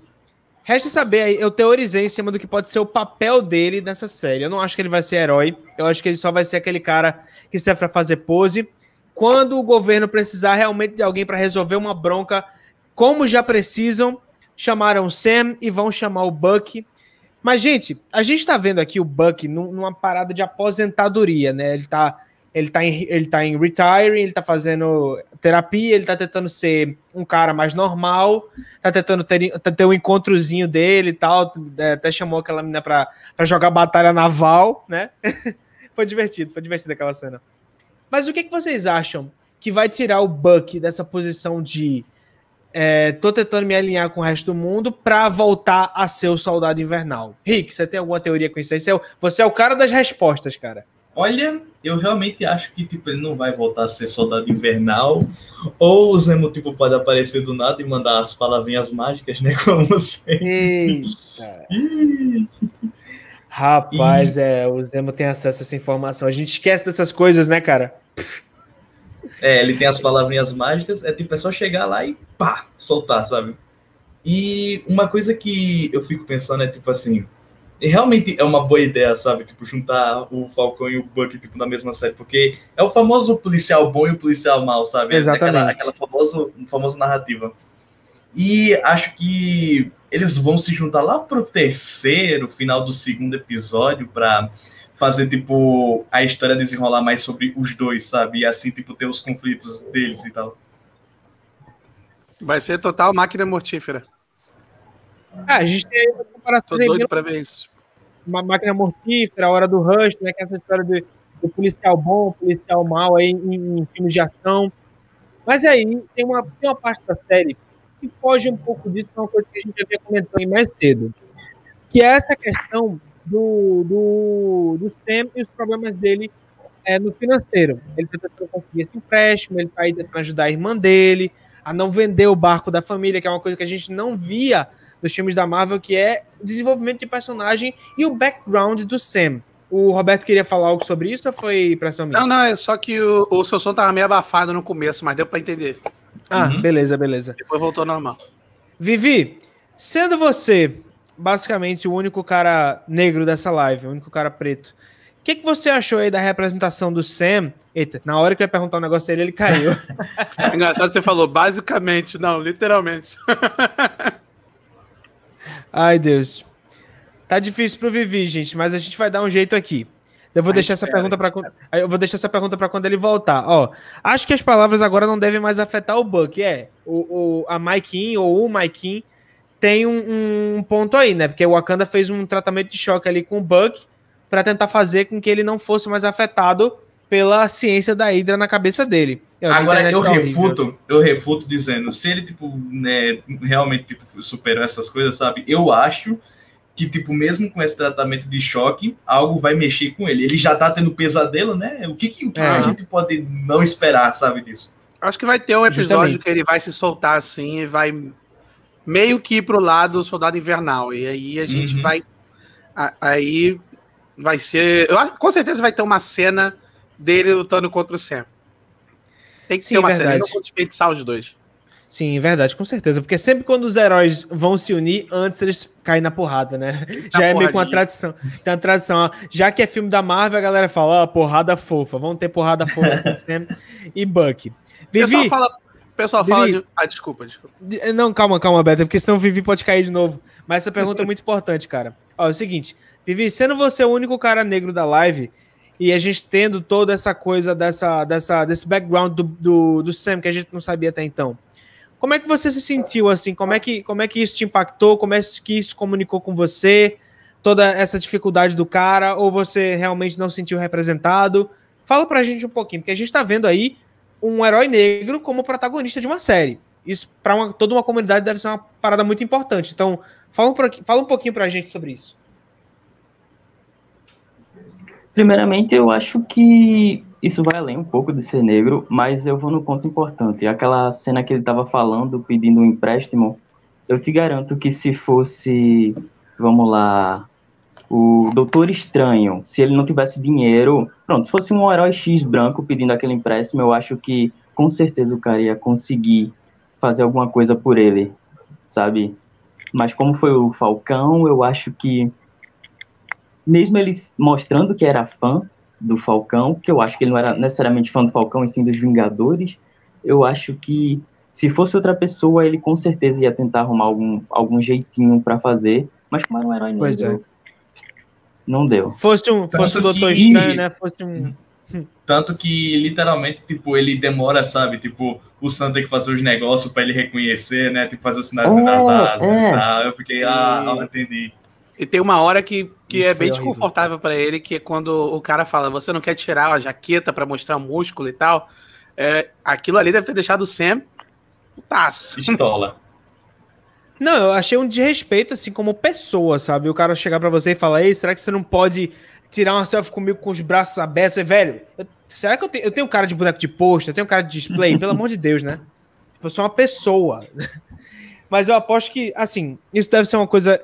resta saber aí, eu teorizei em cima do que pode ser o papel dele nessa série. Eu não acho que ele vai ser herói. Eu acho que ele só vai ser aquele cara que serve pra fazer pose. Quando o governo precisar realmente de alguém pra resolver uma bronca, como já precisam, chamaram o Sam e vão chamar o Buck. Mas, gente, a gente tá vendo aqui o Buck num- numa parada de aposentadoria, né? Ele tá, ele tá, em, ele tá em retiring, ele tá fazendo terapia, ele tá tentando ser um cara mais normal, tá tentando ter, ter um encontrozinho dele e tal. é, Até chamou aquela menina pra, pra jogar batalha naval, né? [laughs] foi divertido, foi divertido aquela cena. Mas o que, que vocês acham que vai tirar o Buck dessa posição de é, tô tentando me alinhar com o resto do mundo pra voltar a ser o soldado invernal. Rick, você tem alguma teoria com isso aí? Você é o, você é o cara das respostas, cara. Olha, eu realmente acho que tipo, ele não vai voltar a ser soldado invernal. Ou o Zemo tipo, pode aparecer do nada e mandar as palavrinhas mágicas, né? [laughs] Como sempre. [laughs] Rapaz, é, o Zemo tem acesso a essa informação. A gente esquece dessas coisas, né, cara? É, ele tem as palavrinhas mágicas, é tipo, é só chegar lá e pá, soltar, sabe? E uma coisa que eu fico pensando é tipo assim, realmente é uma boa ideia, sabe? Tipo, juntar o Falcão e o Buck tipo, na mesma série, porque é o famoso policial bom e o policial mau, sabe? Exatamente. Aquela, aquela famoso, famosa narrativa. E acho que eles vão se juntar lá pro terceiro, final do segundo episódio, pra fazer, tipo, a história desenrolar mais sobre os dois, sabe? E assim, tipo, ter os conflitos deles e tal. Vai ser total máquina mortífera. Ah, a gente tem Tô comparação aí, doido pra ver isso. uma máquina mortífera, a hora do Rush, né? Que é essa história do, do policial bom, policial mau aí em, em filmes de ação. Mas aí tem uma, tem uma parte da série que foge um pouco disso, que é uma coisa que a gente havia comentado aí mais cedo. Que é essa questão do, do, do Sam e os problemas dele é, no financeiro. Ele está tentando conseguir esse empréstimo, ele está aí tentando ajudar a irmã dele a não vender o barco da família, que é uma coisa que a gente não via dos filmes da Marvel, que é o desenvolvimento de personagem e o background do Sam. O Roberto queria falar algo sobre isso ou foi impressão minha? Não, não, é só que o, o seu som tava meio abafado no começo, mas deu pra entender. Ah, Uhum. beleza, beleza. Depois voltou ao normal. Vivi, sendo você basicamente o único cara negro dessa live, o único cara preto, o que, que você achou aí da representação do Sam? Eita, na hora que eu ia perguntar um negócio dele, ele caiu. É [laughs] engraçado que você falou, basicamente, não, literalmente. [laughs] Ai, Deus. Tá difícil pro Vivi, gente, mas a gente vai dar um jeito aqui. Eu vou A deixar essa pergunta para eu vou deixar essa pergunta para quando ele voltar. Ó, acho que as palavras agora não devem mais afetar o Buck. É, o, o a Maikin ou o Maikin tem um, um ponto aí, né? Porque o Wakanda fez um tratamento de choque ali com o Buck para tentar fazer com que ele não fosse mais afetado pela ciência da Hydra na cabeça dele. Eu, a Agora internet eu tá horrível. refuto, eu refuto dizendo, se ele tipo, né, realmente tipo, superou essas coisas, sabe? Eu acho que tipo, mesmo com esse tratamento de choque, algo vai mexer com ele. Ele já tá tendo pesadelo, né? O que, que, o que É. a gente pode não esperar, sabe disso? Acho que vai ter um episódio Justamente. que ele vai se soltar assim e vai meio que ir pro lado Soldado Invernal. E aí a gente Uhum. vai. a- Aí vai ser. Eu acho, com certeza vai ter uma cena dele lutando contra o Sam. Tem que Sim, ter uma verdade. cena. Vou desperdiçar os dois. Sim, verdade, com certeza. Porque sempre quando os heróis vão se unir, antes eles caem na porrada, né? Já é meio com uma porradinha. tradição. Tem uma tradição, ó. Já que é filme da Marvel, a galera fala, ó, porrada fofa. Vamos ter porrada fofa com [laughs] Sam e Buck. O pessoal Vivi, fala, pessoal fala Vivi. de. Ah, desculpa, desculpa. não, calma, calma, Beto, porque senão o Vivi pode cair de novo. Mas essa pergunta é muito importante, cara. Ó, é o seguinte, Vivi, sendo você o único cara negro da live e a gente tendo toda essa coisa dessa, dessa, desse background do, do, do Sam que a gente não sabia até então. Como é que você se sentiu assim? Como é que, como é que isso te impactou? Como é que isso comunicou com você? Toda essa dificuldade do cara? Ou você realmente não se sentiu representado? Fala pra gente um pouquinho, porque a gente tá vendo aí um herói negro como protagonista de uma série. Isso, para toda uma comunidade, deve ser uma parada muito importante. Então, fala um, fala um pouquinho pra gente sobre isso. Primeiramente, eu acho que isso vai além um pouco de ser negro, mas eu vou no ponto importante. Aquela cena que ele estava falando, pedindo um empréstimo, eu te garanto que se fosse, vamos lá, o Doutor Estranho, se ele não tivesse dinheiro, pronto, se fosse um herói X branco pedindo aquele empréstimo, eu acho que com certeza o cara ia conseguir fazer alguma coisa por ele, sabe? Mas como foi o Falcão, eu acho que mesmo ele mostrando que era fã do Falcão, que eu acho que ele não era necessariamente fã do Falcão e sim dos Vingadores, eu acho que se fosse outra pessoa, ele com certeza ia tentar arrumar algum, algum jeitinho para fazer, mas como era um herói pois negro, é. não deu. Fosse um, fosse um Doutor que... Estranho, né? Fosse um... [laughs] Tanto que, literalmente, tipo, ele demora, sabe? Tipo, o Sam tem que fazer os negócios para ele reconhecer, né? Tem que fazer os sinais oh, das asas é. e tal. Eu fiquei, ah, e... entendi. E tem uma hora que, que é bem desconfortável para ele, que é quando o cara fala, você não quer tirar a jaqueta para mostrar o músculo e tal. É, aquilo ali deve ter deixado o Sam putaço. Pistola. [laughs] Não, eu achei um desrespeito, assim, como pessoa, sabe? O cara chegar para você e falar, ei, será que você não pode tirar uma selfie comigo com os braços abertos? E, velho, eu, será que eu tenho, eu tenho cara de boneco de posto? Eu tenho cara de display? Pelo amor de Deus, né? Tipo, eu sou uma pessoa. [laughs] Mas eu aposto que, assim, isso deve ser uma coisa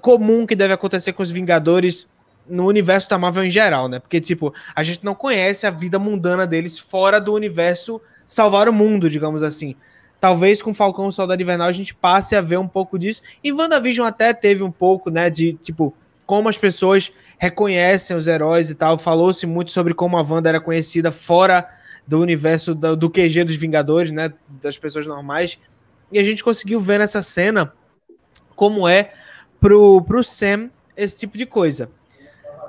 comum que deve acontecer com os Vingadores no universo da Marvel em geral, né? Porque, tipo, a gente não conhece a vida mundana deles fora do universo salvar o mundo, digamos assim. Talvez com Falcão e Soldado Invernal a gente passe a ver um pouco disso. E WandaVision até teve um pouco, né, de, tipo, como as pessoas reconhecem os heróis e tal. Falou-se muito sobre como a Wanda era conhecida fora do universo do, do QG dos Vingadores, né, das pessoas normais. E a gente conseguiu ver nessa cena como é pro, pro Sam esse tipo de coisa.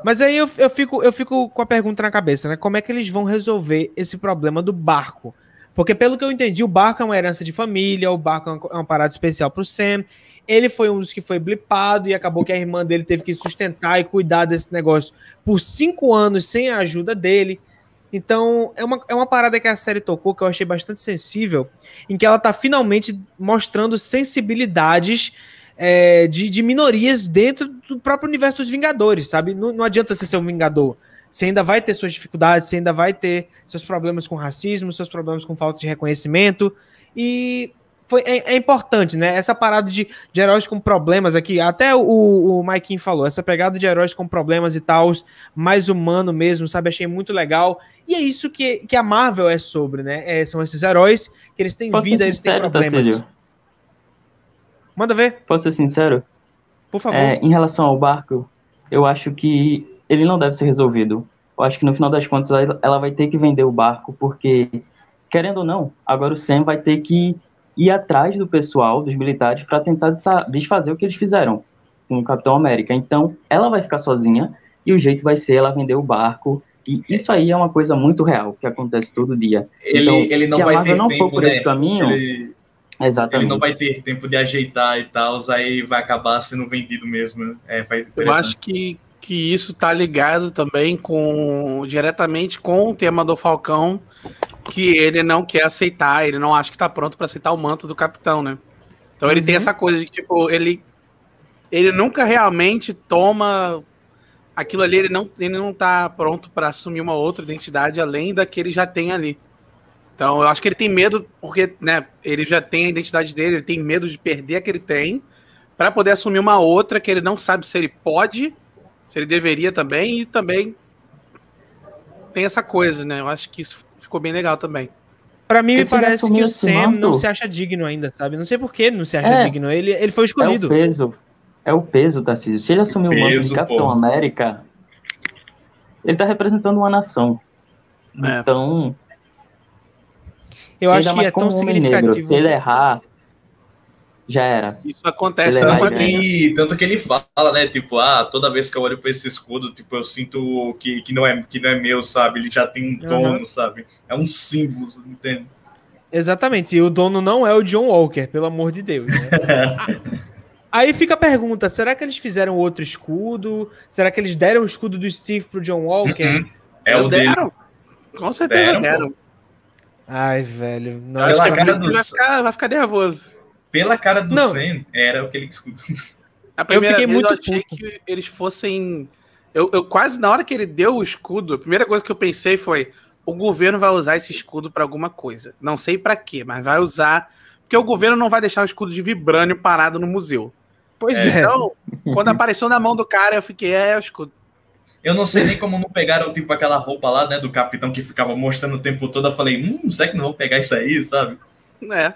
Mas aí eu, eu, fico, eu fico com a pergunta na cabeça, né? Como é que eles vão resolver esse problema do barco? Porque, pelo que eu entendi, o barco é uma herança de família, o barco é uma, é parada especial pro Sam. Ele foi um dos que foi blipado e acabou que a irmã dele teve que sustentar e cuidar desse negócio por cinco anos sem a ajuda dele. Então, é uma, é uma parada que a série tocou que eu achei bastante sensível, em que ela tá finalmente mostrando sensibilidades é, de, de, minorias dentro do próprio universo dos Vingadores, sabe? Não, não, adianta você ser um Vingador. Você ainda vai ter suas dificuldades, você ainda vai ter seus problemas com racismo, seus problemas com falta de reconhecimento. E foi, é, é importante, né? Essa parada de, de, heróis com problemas aqui, até o, o Maikin falou, essa pegada de heróis com problemas e tal, mais humano mesmo, sabe? Achei muito legal. E é isso que, que a Marvel é sobre, né? É, são esses heróis que eles têm Pode vida, eles têm problemas. Manda ver. Posso ser sincero? Por favor. É, em relação ao barco, eu acho que ele não deve ser resolvido. Eu acho que no final das contas ela vai ter que vender o barco, porque, querendo ou não, agora o Sam vai ter que ir atrás do pessoal, dos militares, para tentar desfazer o que eles fizeram com o Capitão América. Então, ela vai ficar sozinha e o jeito vai ser ela vender o barco. E isso aí é uma coisa muito real, que acontece todo dia. Ele, então, ele não se vai a Marvel não tempo, for por né? esse caminho, ele Exatamente. Ele não vai ter tempo de ajeitar e tal, aí vai acabar sendo vendido mesmo. Né? É, Eu acho que, que isso tá ligado também com diretamente com o tema do Falcão, que ele não quer aceitar, ele não acha que tá pronto para aceitar o manto do capitão, né? Então ele tem uhum. essa coisa de tipo, ele ele nunca realmente toma aquilo ali, ele não, ele não tá pronto para assumir uma outra identidade além da que ele já tem ali. Então eu acho que ele tem medo, porque né, ele já tem a identidade dele, ele tem medo de perder a que ele tem, para poder assumir uma outra que ele não sabe se ele pode, se ele deveria também, e também tem essa coisa, né? Eu acho que isso ficou bem legal também. Para mim, me parece que o Sam não se acha digno ainda, sabe? Não sei por que não se acha é, digno. Ele, ele foi escolhido. É o peso. É o peso, Tarcísio. Se ele assumir o manto de Capitão pô. América, ele tá representando uma nação. É. Então, eu acho que é tão significativo. Negro, se ele errar. já era. Isso acontece Ele é no mais quadrinho. E tanto que ele fala, né? Tipo, ah, toda vez que eu olho pra esse escudo, tipo, eu sinto que, que, não, é, que não é meu, sabe? Ele já tem um dono, Uhum. sabe? É um símbolo, você entende? Exatamente. E o dono não é o John Walker, pelo amor de Deus. né? [laughs] Aí fica a pergunta: será que eles fizeram outro escudo? Será que eles deram o escudo do Steve pro John Walker? Uhum. É o dele. deram. Com certeza Deram, deram. Ai, velho. Não, Eu acho Pela que é cara dos- vai ficar, vai ficar nervoso. Pela cara do Não. Sam, era o que ele escuta. A primeira fiquei muito eu achei puto. que eles fossem. Eu, eu quase na hora que ele deu o escudo, a primeira coisa que eu pensei foi: o governo vai usar esse escudo pra alguma coisa. Não sei pra quê, mas vai usar. Porque o governo não vai deixar um escudo de vibrânio parado no museu. Pois é. Então, quando apareceu na mão do cara, eu fiquei, é, é o escudo. Eu não sei nem como não pegaram, tipo, aquela roupa lá, né, do capitão que ficava mostrando o tempo todo. Eu falei, hum, será que não vão pegar isso aí, sabe? É.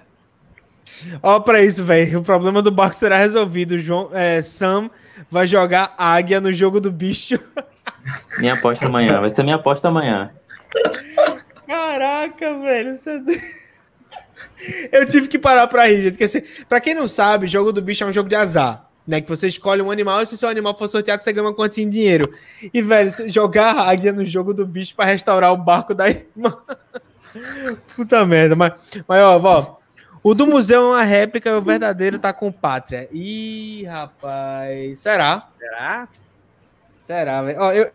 Ó, pra isso, velho. O problema do barco será resolvido. João, é, Sam vai jogar águia no jogo do bicho. Minha aposta amanhã. Vai ser minha aposta amanhã. Caraca, velho. Você... Eu tive que parar pra rir, gente. Porque, assim, pra quem não sabe, jogo do bicho é um jogo de azar. Né, que você escolhe um animal e se o seu animal for sorteado, você ganha uma quantia em dinheiro. E, velho, você jogar a águia no jogo do bicho pra restaurar o barco da irmã. [laughs] Puta merda. Mas, mas ó, ó, o do museu é uma réplica e o verdadeiro tá com pátria. Ih, rapaz. Será? Será? Será, velho? Ó, eu,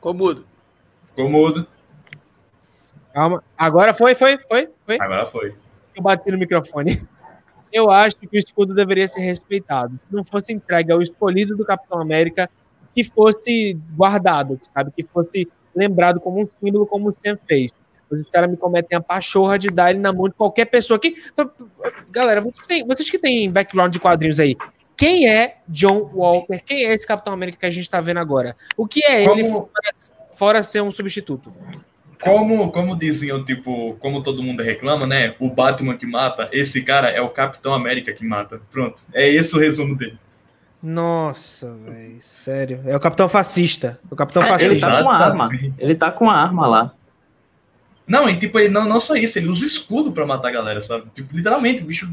Ficou mudo. Ficou mudo. calma. Agora foi, foi, foi, foi. Agora foi. Eu bati no microfone. Eu acho que o escudo deveria ser respeitado. Se não fosse entregue ao escolhido do Capitão América, que fosse guardado, sabe? Que fosse lembrado como um símbolo, como o Sam fez. Mas os caras me cometem a pachorra de dar ele na mão de qualquer pessoa. Que... Galera, vocês que, têm, vocês que têm background de quadrinhos aí, quem é John Walker? Quem é esse Capitão América que a gente tá vendo agora? O que é ele Como- fora, fora ser um substituto? Como, como diziam, tipo, como todo mundo reclama, né? O Batman que mata, esse cara é o Capitão América que mata. Pronto. É esse o resumo dele. Nossa, velho, sério. É o Capitão Fascista. O Capitão É, Fascista. ele tá com a arma. Ele tá com a arma lá. Não, e tipo, ele não, não só isso, ele usa o escudo pra matar a galera, sabe? Tipo, literalmente, o bicho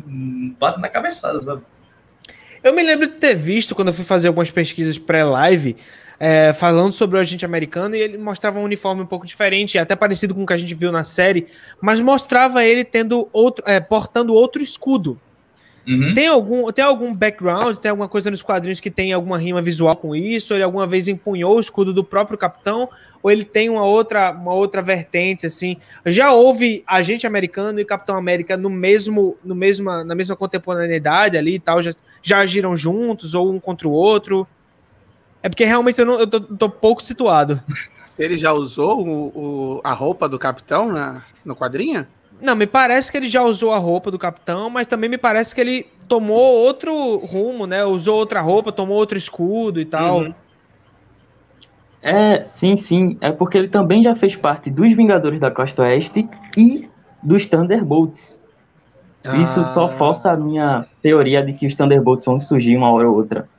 bate na cabeçada, sabe? Eu me lembro de ter visto quando eu fui fazer algumas pesquisas pré-live, é, falando sobre o agente americano, e ele mostrava um uniforme um pouco diferente, até parecido com o que a gente viu na série, mas mostrava ele tendo outro, é, portando outro escudo. Uhum. Tem algum, tem algum background, tem alguma coisa nos quadrinhos que tem alguma rima visual com isso? Ele alguma vez empunhou o escudo do próprio capitão? Ou ele tem uma outra, uma outra vertente, assim? Já houve agente americano e Capitão América no mesmo, no mesma, na mesma contemporaneidade ali e tal? Já, já agiram juntos ou um contra o outro? É porque realmente eu, não, eu tô, tô pouco situado. Se [laughs] ele já usou o, o- a roupa do capitão na, no quadrinho? Não, me parece que ele já usou a roupa do capitão, mas também me parece que ele tomou outro rumo, né? Usou outra roupa, tomou outro escudo e tal. Uhum. É, sim, sim. É porque ele também já fez parte dos Vingadores da Costa Oeste e dos Thunderbolts. Isso Ah. só força a minha teoria de que os Thunderbolts vão surgir uma hora ou outra.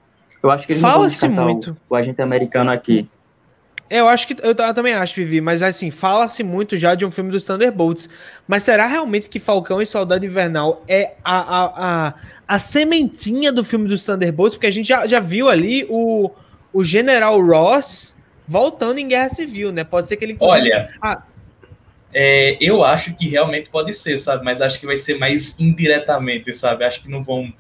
Eu acho que eles não vão Fala-se descartar o- muito. O, agente americano aqui. Eu acho que. Eu, eu também acho, Vivi, mas assim, fala-se muito já de um filme dos Thunderbolts. Mas será realmente que Falcão e Soldado Invernal é a, a, a, a sementinha do filme dos Thunderbolts? Porque a gente já, já viu ali o, o General Ross voltando em Guerra Civil, né? Pode ser que ele. Olha, Ah. é, eu acho que realmente pode ser, sabe? Mas acho que vai ser mais indiretamente, sabe? Acho que não vão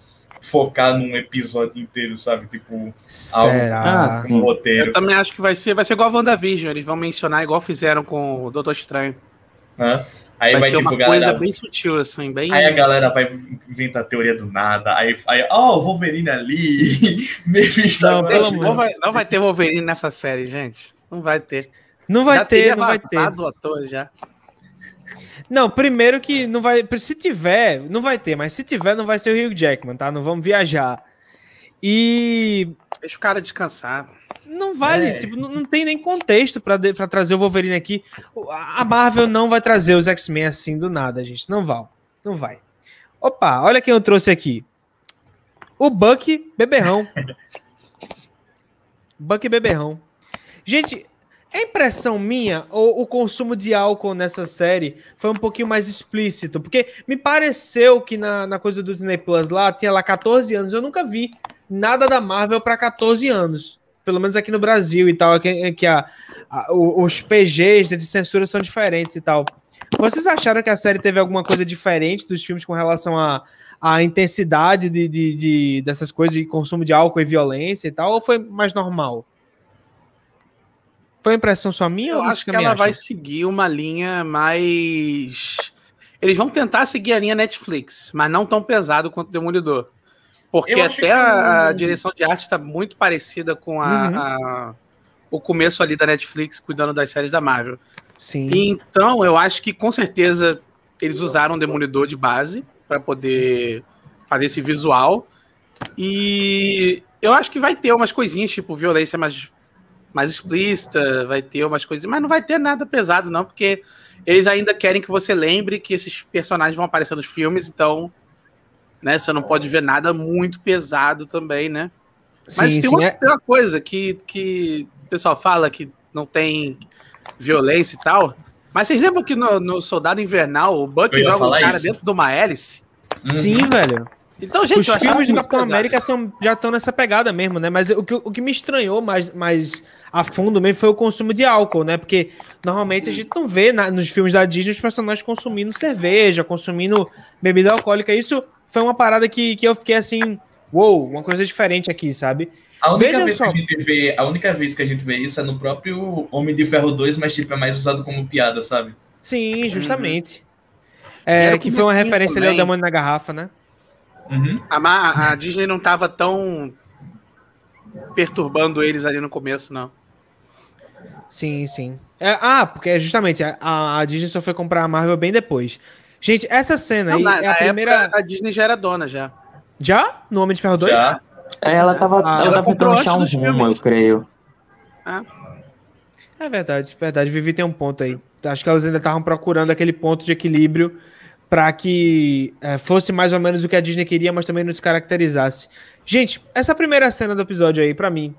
focar num episódio inteiro, sabe? Tipo, Será? Ah, um roteiro. Eu também acho que vai ser, vai ser igual a WandaVision. Eles vão mencionar igual fizeram com o Doutor Estranho. né? Aí vai, vai, ser tipo, uma galera. coisa bem sutil, assim, bem. Aí a galera vai inventar teoria do nada. Aí, aí ó, o Wolverine ali. [laughs] Mephisto Não, pelo não, vai, não vai ter Wolverine nessa série, gente. Não vai ter. Não vai já ter, não vai ter. o ator já. Não, primeiro que não vai. Se tiver, não vai ter, mas se tiver, não vai ser o Hugh Jackman, tá? Não vamos viajar. E Deixa o cara descansar. Não vale, É. tipo, não, não tem nem contexto pra trazer o Wolverine aqui. A Marvel não vai trazer os X-Men assim do nada, gente. Não vai. Não vai. Opa, olha quem eu trouxe aqui. O Buck Beberrão. [laughs] Buck Beberrão. Gente, É impressão minha ou o consumo de álcool nessa série foi um pouquinho mais explícito? Porque me pareceu que na, na coisa do Disney Plus lá tinha lá 14 anos. Eu nunca vi nada da Marvel para 14 anos. Pelo menos aqui no Brasil e tal, que, que a, a, os PGs de censura são diferentes e tal. Vocês acharam que a série teve alguma coisa diferente dos filmes com relação a, a intensidade de, de, de, dessas coisas de consumo de álcool e violência e tal, ou foi mais normal? Foi impressão só minha? Eu acho que ela vai seguir uma linha mais. Eles vão tentar seguir a linha Netflix, mas não tão pesado quanto o Demolidor. Porque até a, a, direção de arte está muito parecida com a, uhum. a, o começo ali da Netflix cuidando das séries da Marvel. Sim. Então, eu acho que com certeza eles usaram o Demolidor de base para poder fazer esse visual. E eu acho que vai ter umas coisinhas, tipo violência mais, mais explícita, vai ter umas coisas, mas não vai ter nada pesado, não, porque eles ainda querem que você lembre que esses personagens vão aparecer nos filmes, então né, você não pode ver nada muito pesado também, né? Mas sim, tem, uma, é... uma, coisa que, que o pessoal fala que não tem violência e tal. Mas vocês lembram que no, no Soldado Invernal o Buck joga um cara isso. dentro de uma hélice? Uhum. Sim, velho. Então, gente, os filmes do Capitão América são, já estão nessa pegada mesmo, né? Mas o que, o que me estranhou mais, mais a fundo mesmo foi o consumo de álcool, né? Porque normalmente a gente não vê na, nos filmes da Disney os personagens consumindo cerveja, consumindo bebida alcoólica. Isso foi uma parada que, que eu fiquei assim, uou, wow, uma coisa diferente aqui, sabe? A única, Veja vez só. que a gente vê, a única vez que a gente vê isso é no próprio Homem de Ferro 2, mas tipo, é mais usado como piada, sabe? Sim, justamente. Uhum. É, que foi uma referência também. ali ao Demônio na Garrafa, né? Uhum. A, a, Disney não tava tão perturbando eles ali no começo, não. Sim, sim. É, ah, porque justamente a, a, Disney só foi comprar a Marvel bem depois. Gente, essa cena não, aí na, é a primeira. a Disney já era dona já. Já? No Homem de Ferro 2? Já. É, ela tava, ah, ela, ela tava tentando achar um rumo, eu creio. Ah. É verdade, verdade. Vivi tem um ponto aí. Acho que elas ainda estavam procurando aquele ponto de equilíbrio para que é, fosse mais ou menos o que a Disney queria, mas também não descaracterizasse. Gente, essa primeira cena do episódio aí, para mim,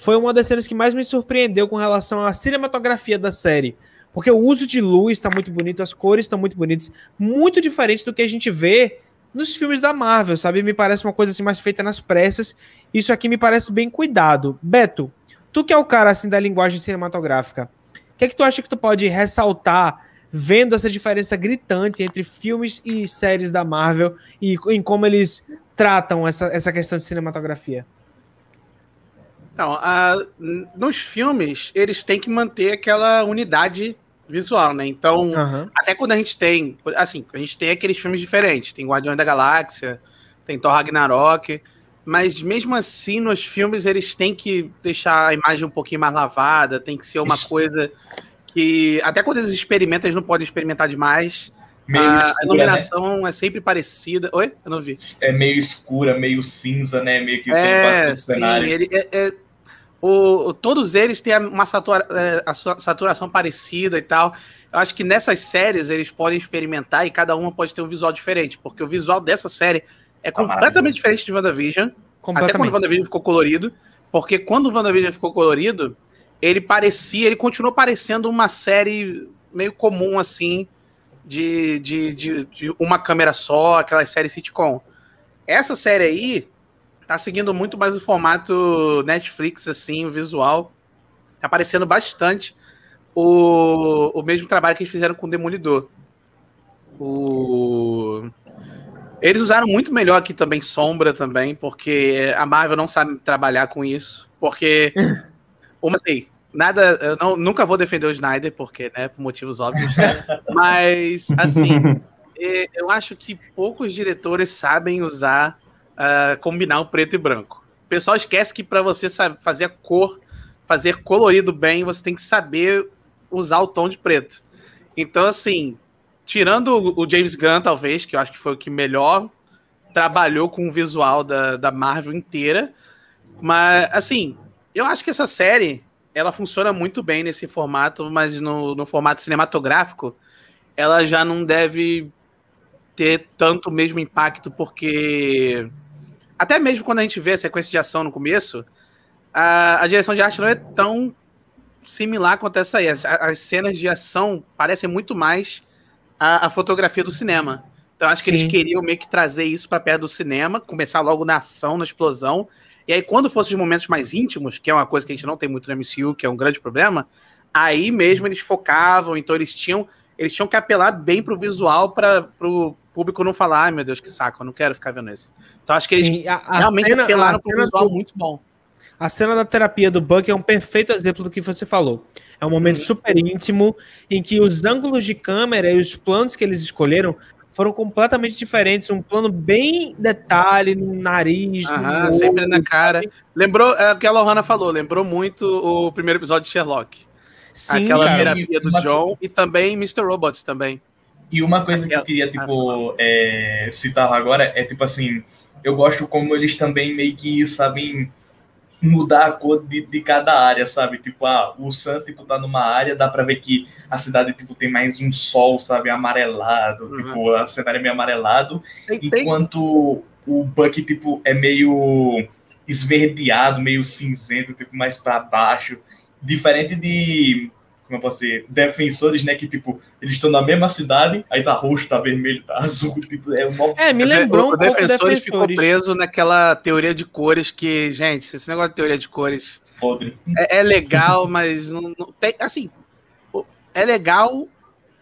foi uma das cenas que mais me surpreendeu com relação à cinematografia da série. Porque o uso de luz está muito bonito, as cores estão muito bonitas, muito diferente do que a gente vê nos filmes da Marvel, sabe? Me parece uma coisa assim mais feita nas pressas. Isso aqui me parece bem cuidado. Beto, tu que é o cara assim da linguagem cinematográfica, o que é que tu acha que tu pode ressaltar vendo essa diferença gritante entre filmes e séries da Marvel e em como eles tratam essa, essa questão de cinematografia? Então, nos filmes, eles têm que manter aquela unidade visual, né? Então, uhum. até quando a gente tem, assim, a gente tem aqueles filmes diferentes, tem Guardiões da Galáxia, tem Thor Ragnarok, mas mesmo assim, nos filmes eles têm que deixar a imagem um pouquinho mais lavada, tem que ser uma coisa que até quando eles experimentam, eles não podem experimentar demais. Meio a, escura, a iluminação né? é sempre parecida. Oi? Eu não vi. É meio escura, meio cinza, né? Meio que é, sim, cenário. Ele, é, é, o, todos eles têm uma satura, é, a saturação parecida e tal. Eu acho que nessas séries eles podem experimentar e cada uma pode ter um visual diferente, porque o visual dessa série é completamente diferente de WandaVision. Até quando o WandaVision ficou colorido. Porque quando o WandaVision ficou colorido, ele parecia, ele continuou parecendo uma série meio comum, assim, de, de, de, de uma câmera só, aquela série sitcom. Essa série aí tá seguindo muito mais o formato Netflix, assim, o visual. Tá aparecendo bastante o, o mesmo trabalho que eles fizeram com o Demolidor. O... Eles usaram muito melhor aqui também sombra também, porque a Marvel não sabe trabalhar com isso. Porque, [laughs] uma assim, nada, eu não, nunca vou defender o Snyder, porque, né, por motivos óbvios. [laughs] mas, assim, eu acho que poucos diretores sabem usar uh, combinar o preto e branco. O pessoal esquece que para você fazer a cor, fazer colorido bem, você tem que saber usar o tom de preto. Então, assim, tirando o James Gunn, talvez, que eu acho que foi o que melhor trabalhou com o visual da, da Marvel inteira, mas, assim, eu acho que essa série ela funciona muito bem nesse formato, mas no, no formato cinematográfico, ela já não deve ter tanto mesmo impacto, porque até mesmo quando a gente vê a sequência de ação no começo, a, a direção de arte não é tão similar acontece aí. As, as cenas de ação parecem muito mais a, a fotografia do cinema. Então acho que Sim. eles queriam meio que trazer isso para perto do cinema, começar logo na ação, na explosão. E aí, quando fossem os momentos mais íntimos, que é uma coisa que a gente não tem muito no MCU, que é um grande problema, aí mesmo eles focavam, então eles tinham, eles tinham que apelar bem pro visual para pro público não falar, ai meu Deus, que saco, eu não quero ficar vendo isso. Então acho que eles Sim, a, a realmente cena, apelaram pro visual do... muito bom. A cena da terapia do Buck é um perfeito exemplo do que você falou. É um momento uhum. super íntimo em que os ângulos de câmera e os planos que eles escolheram foram completamente diferentes. Um plano bem detalhe no nariz. Aham, no sempre na cara. Lembrou, é o que a Lohana falou, lembrou muito o primeiro episódio de Sherlock. Sim, Aquela cara, terapia do. John e também Mr. Robots também. E uma coisa Aquela... que eu queria, tipo, é, citar agora é, tipo assim, eu gosto como eles também meio que sabem mudar a cor de, de cada área, sabe? Tipo, ah, o Sun, tipo, tá numa área, dá pra ver que a cidade, tipo, tem mais um sol, sabe? Amarelado, uhum. tipo, a cenário é meio amarelado, enquanto o Buck, tipo, é meio esverdeado, meio cinzento, tipo, mais para baixo. Diferente de como eu posso dizer, defensores, né? Que, tipo, eles estão na mesma cidade, aí tá roxo, tá vermelho, tá [laughs] azul, tipo, é uma... É, me lembrou um o defensores, defensores ficou preso naquela teoria de cores que, gente, esse negócio de teoria de cores é, é, legal, [laughs] mas não, não, tem, assim, é legal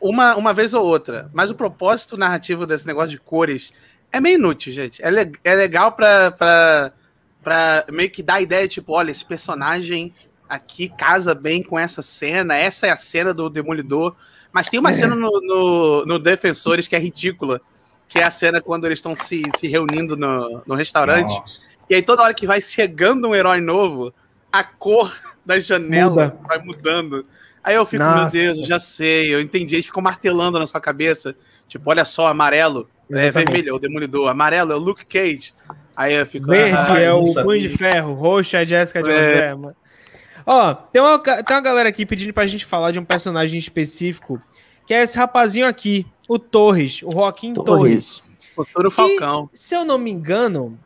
uma, uma vez ou outra, mas o propósito narrativo desse negócio de cores é meio inútil, gente. É, le, é legal pra, pra, pra meio que dar a ideia, tipo, olha, esse personagem aqui casa bem com essa cena. Essa é a cena do Demolidor. Mas tem uma é. cena no, no, no, Defensores que é ridícula, que é a cena quando eles estão se, se reunindo no, no restaurante. Nossa. E aí, toda hora que vai chegando um herói novo, a cor da janela Muda. vai mudando. Aí eu fico, Nossa. meu Deus, já sei, eu entendi. Aí ficou martelando na sua cabeça. Tipo, olha só, amarelo é vermelho, é o Demolidor. Amarelo é o Luke Cage. Aí eu fico. Verde ah, é o Punho de Ferro. Roxo é a Jessica Jones. É. Ó, tem uma, tem uma galera aqui pedindo pra gente falar de um personagem específico, que é esse rapazinho aqui, o Torres, o Joaquim Torres. Torres. Futuro Falcão. se eu não me engano,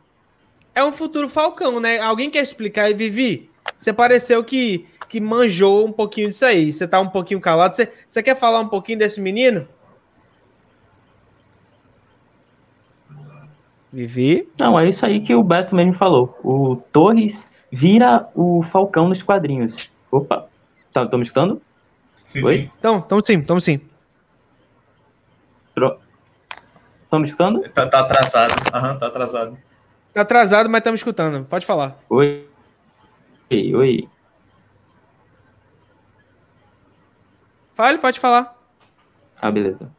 é um futuro Falcão, né? Alguém quer explicar aí, Vivi? Você pareceu que, que manjou um pouquinho disso aí. Você tá um pouquinho calado. Você, você quer falar um pouquinho desse menino? Vivi? Não, é isso aí que o Beto mesmo falou. O Torres vira o Falcão nos quadrinhos. Opa, tá, tô me escutando? Sim, Oi? sim. Então, tamo sim, tamo sim. Pro... Estão me escutando? Tá, tá atrasado. Aham, uhum, tá atrasado. Tá atrasado, mas estamos escutando. Pode falar. Oi. Oi, oi. Fale, pode falar. Ah, beleza.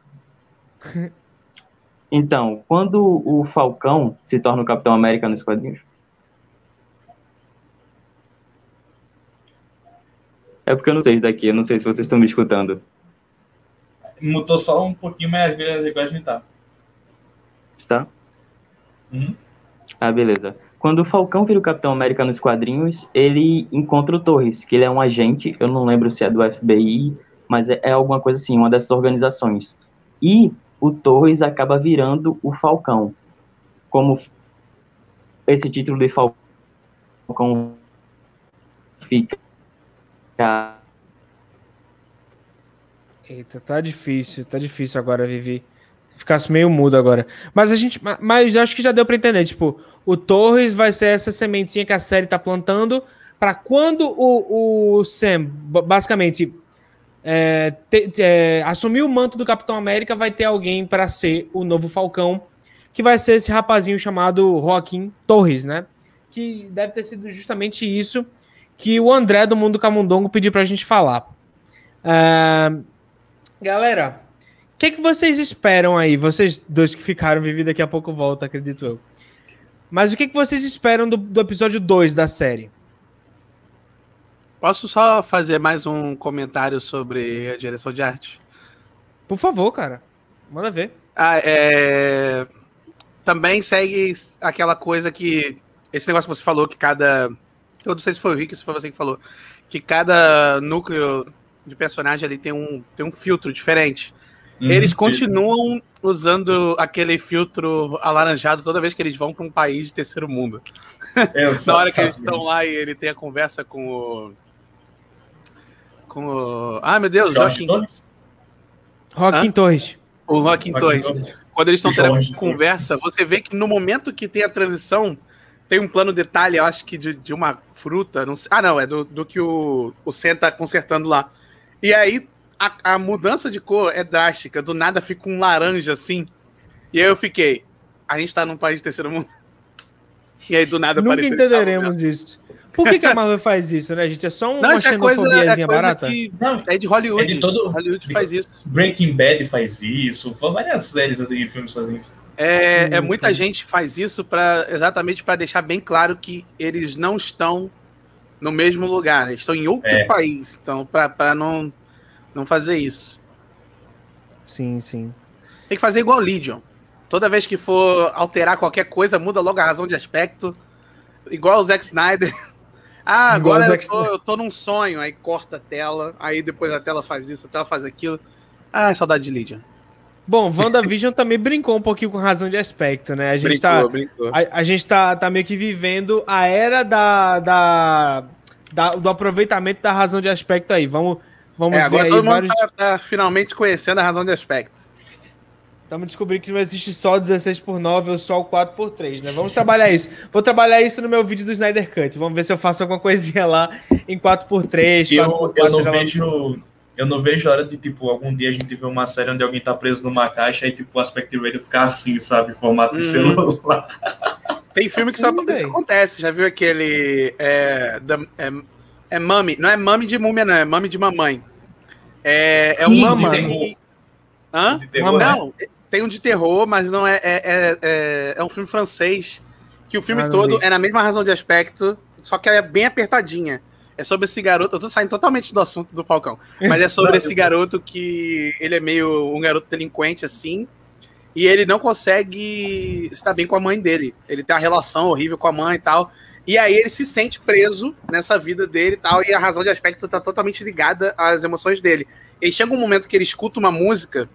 [laughs] então, quando o Falcão se torna o Capitão América nos quadrinhos, É porque eu não sei isso daqui, eu não sei se vocês estão me escutando. Mutou só um pouquinho, mas igual a gente tá. Tá? Uhum. Ah, beleza. Quando o Falcão vira o Capitão América nos quadrinhos, ele encontra o Torres, que ele é um agente, eu não lembro se é do FBI, mas é, é alguma coisa assim, uma dessas organizações. E o Torres acaba virando o Falcão. Como esse título de Falcão fica Eita, tá difícil, tá difícil agora, Vivi. Ficasse meio mudo agora. Mas a gente. Mas acho que já deu pra entender. Tipo, o Torres vai ser essa sementinha que a série tá plantando para quando o, o Sam, basicamente, é, te, é, assumir o manto do Capitão América, vai ter alguém para ser o novo Falcão, que vai ser esse rapazinho chamado Joaquim Torres, né? Que deve ter sido justamente isso que o André do Mundo Camundongo pediu pra gente falar. Uh, galera, o que, que vocês esperam aí? Vocês dois que ficaram, Vivi daqui a pouco volta, acredito eu. Mas o que, que vocês esperam do, do episódio 2 da série? Posso só fazer mais um comentário sobre a direção de arte? Por favor, cara. Manda ver. Ah, é... Também segue aquela coisa que. Esse negócio que você falou que cada eu não sei se foi o Rick, se foi você que falou, que cada núcleo de personagem ali tem um, tem um filtro diferente. Uhum, eles continuam usando aquele filtro alaranjado toda vez que eles vão para um país de terceiro mundo. É, [laughs] Na hora que eles estão lá e ele tem a conversa com o. com o. Ah, meu Deus, Joaquim. Joaquim? Torres. O Joaquim Torres. Torres. Quando eles estão tendo a conversa, você vê que no momento que tem a transição, tem um plano detalhe, eu acho que de, de uma fruta. Não sei, ah, não, é do, do que o, o Sen tá consertando lá. E aí a, a mudança de cor é drástica. Do nada fica um laranja assim. E aí eu fiquei. A gente tá num país de terceiro mundo. [laughs] E aí do nada Nunca apareceu. entenderemos isso. Por que, que a Marvel faz isso, né, gente? É só Não, uma isso é coisa, é coisa barata? que Não, é de Hollywood. É de todo- Hollywood faz isso. Breaking Bad faz isso, várias séries assim, filmes fazem isso. É, Sim, é muita sim. gente faz isso para exatamente para deixar bem claro que eles não estão no mesmo lugar, eles estão em outro É. país. Então, para não não fazer isso, Sim, sim. tem que fazer igual Legion. Toda vez que for alterar qualquer coisa, muda logo a razão de aspecto. Igual o Zack Snyder. [laughs] Ah, agora eu tô, eu tô num sonho, aí corta a tela, aí depois a tela faz isso, a tela faz aquilo. Ah, saudade de Legion. Bom, WandaVision [laughs] também brincou um pouquinho com razão de aspecto, né? A gente tá, brincou. a, a gente tá, tá meio que vivendo a era da, da, da- do aproveitamento da razão de aspecto aí. Vamos, vamos É, ver agora aí todo mundo vários... tá, tá finalmente conhecendo a razão de aspecto. Estamos descobrindo que não existe só 16 por 9 ou só o 4 por 3, né? Vamos trabalhar isso. Vou trabalhar isso no meu vídeo do Snyder Cut. Vamos ver se eu faço alguma coisinha lá em 4 por 3 4 Eu, por eu 4 não seja lá. Eu não vejo a hora de, tipo, algum dia a gente ver uma série onde alguém tá preso numa caixa e, tipo, o aspect ratio ficar assim, sabe? Formato de Uhum. celular. Tem filme que só isso véi. acontece. Já viu aquele. É, da, é, é Mami. Não é Mami de múmia, não. É Mami de mamãe. É, é Sim, um de filme. Hã? De terror, né? Não, tem um de terror, mas não é. É, é, é, é um filme francês. Que o filme Ah, todo é na mesma razão de aspecto, só que é bem apertadinha. É sobre esse garoto. Eu tô saindo totalmente do assunto do Falcão. Mas é sobre [laughs] esse garoto que ele é meio um garoto delinquente assim. E ele não consegue se dar bem com a mãe dele. Ele tem uma relação horrível com a mãe e tal. E aí ele se sente preso nessa vida dele e tal. E a razão de aspecto tá totalmente ligada às emoções dele. E chega um momento que ele escuta uma música.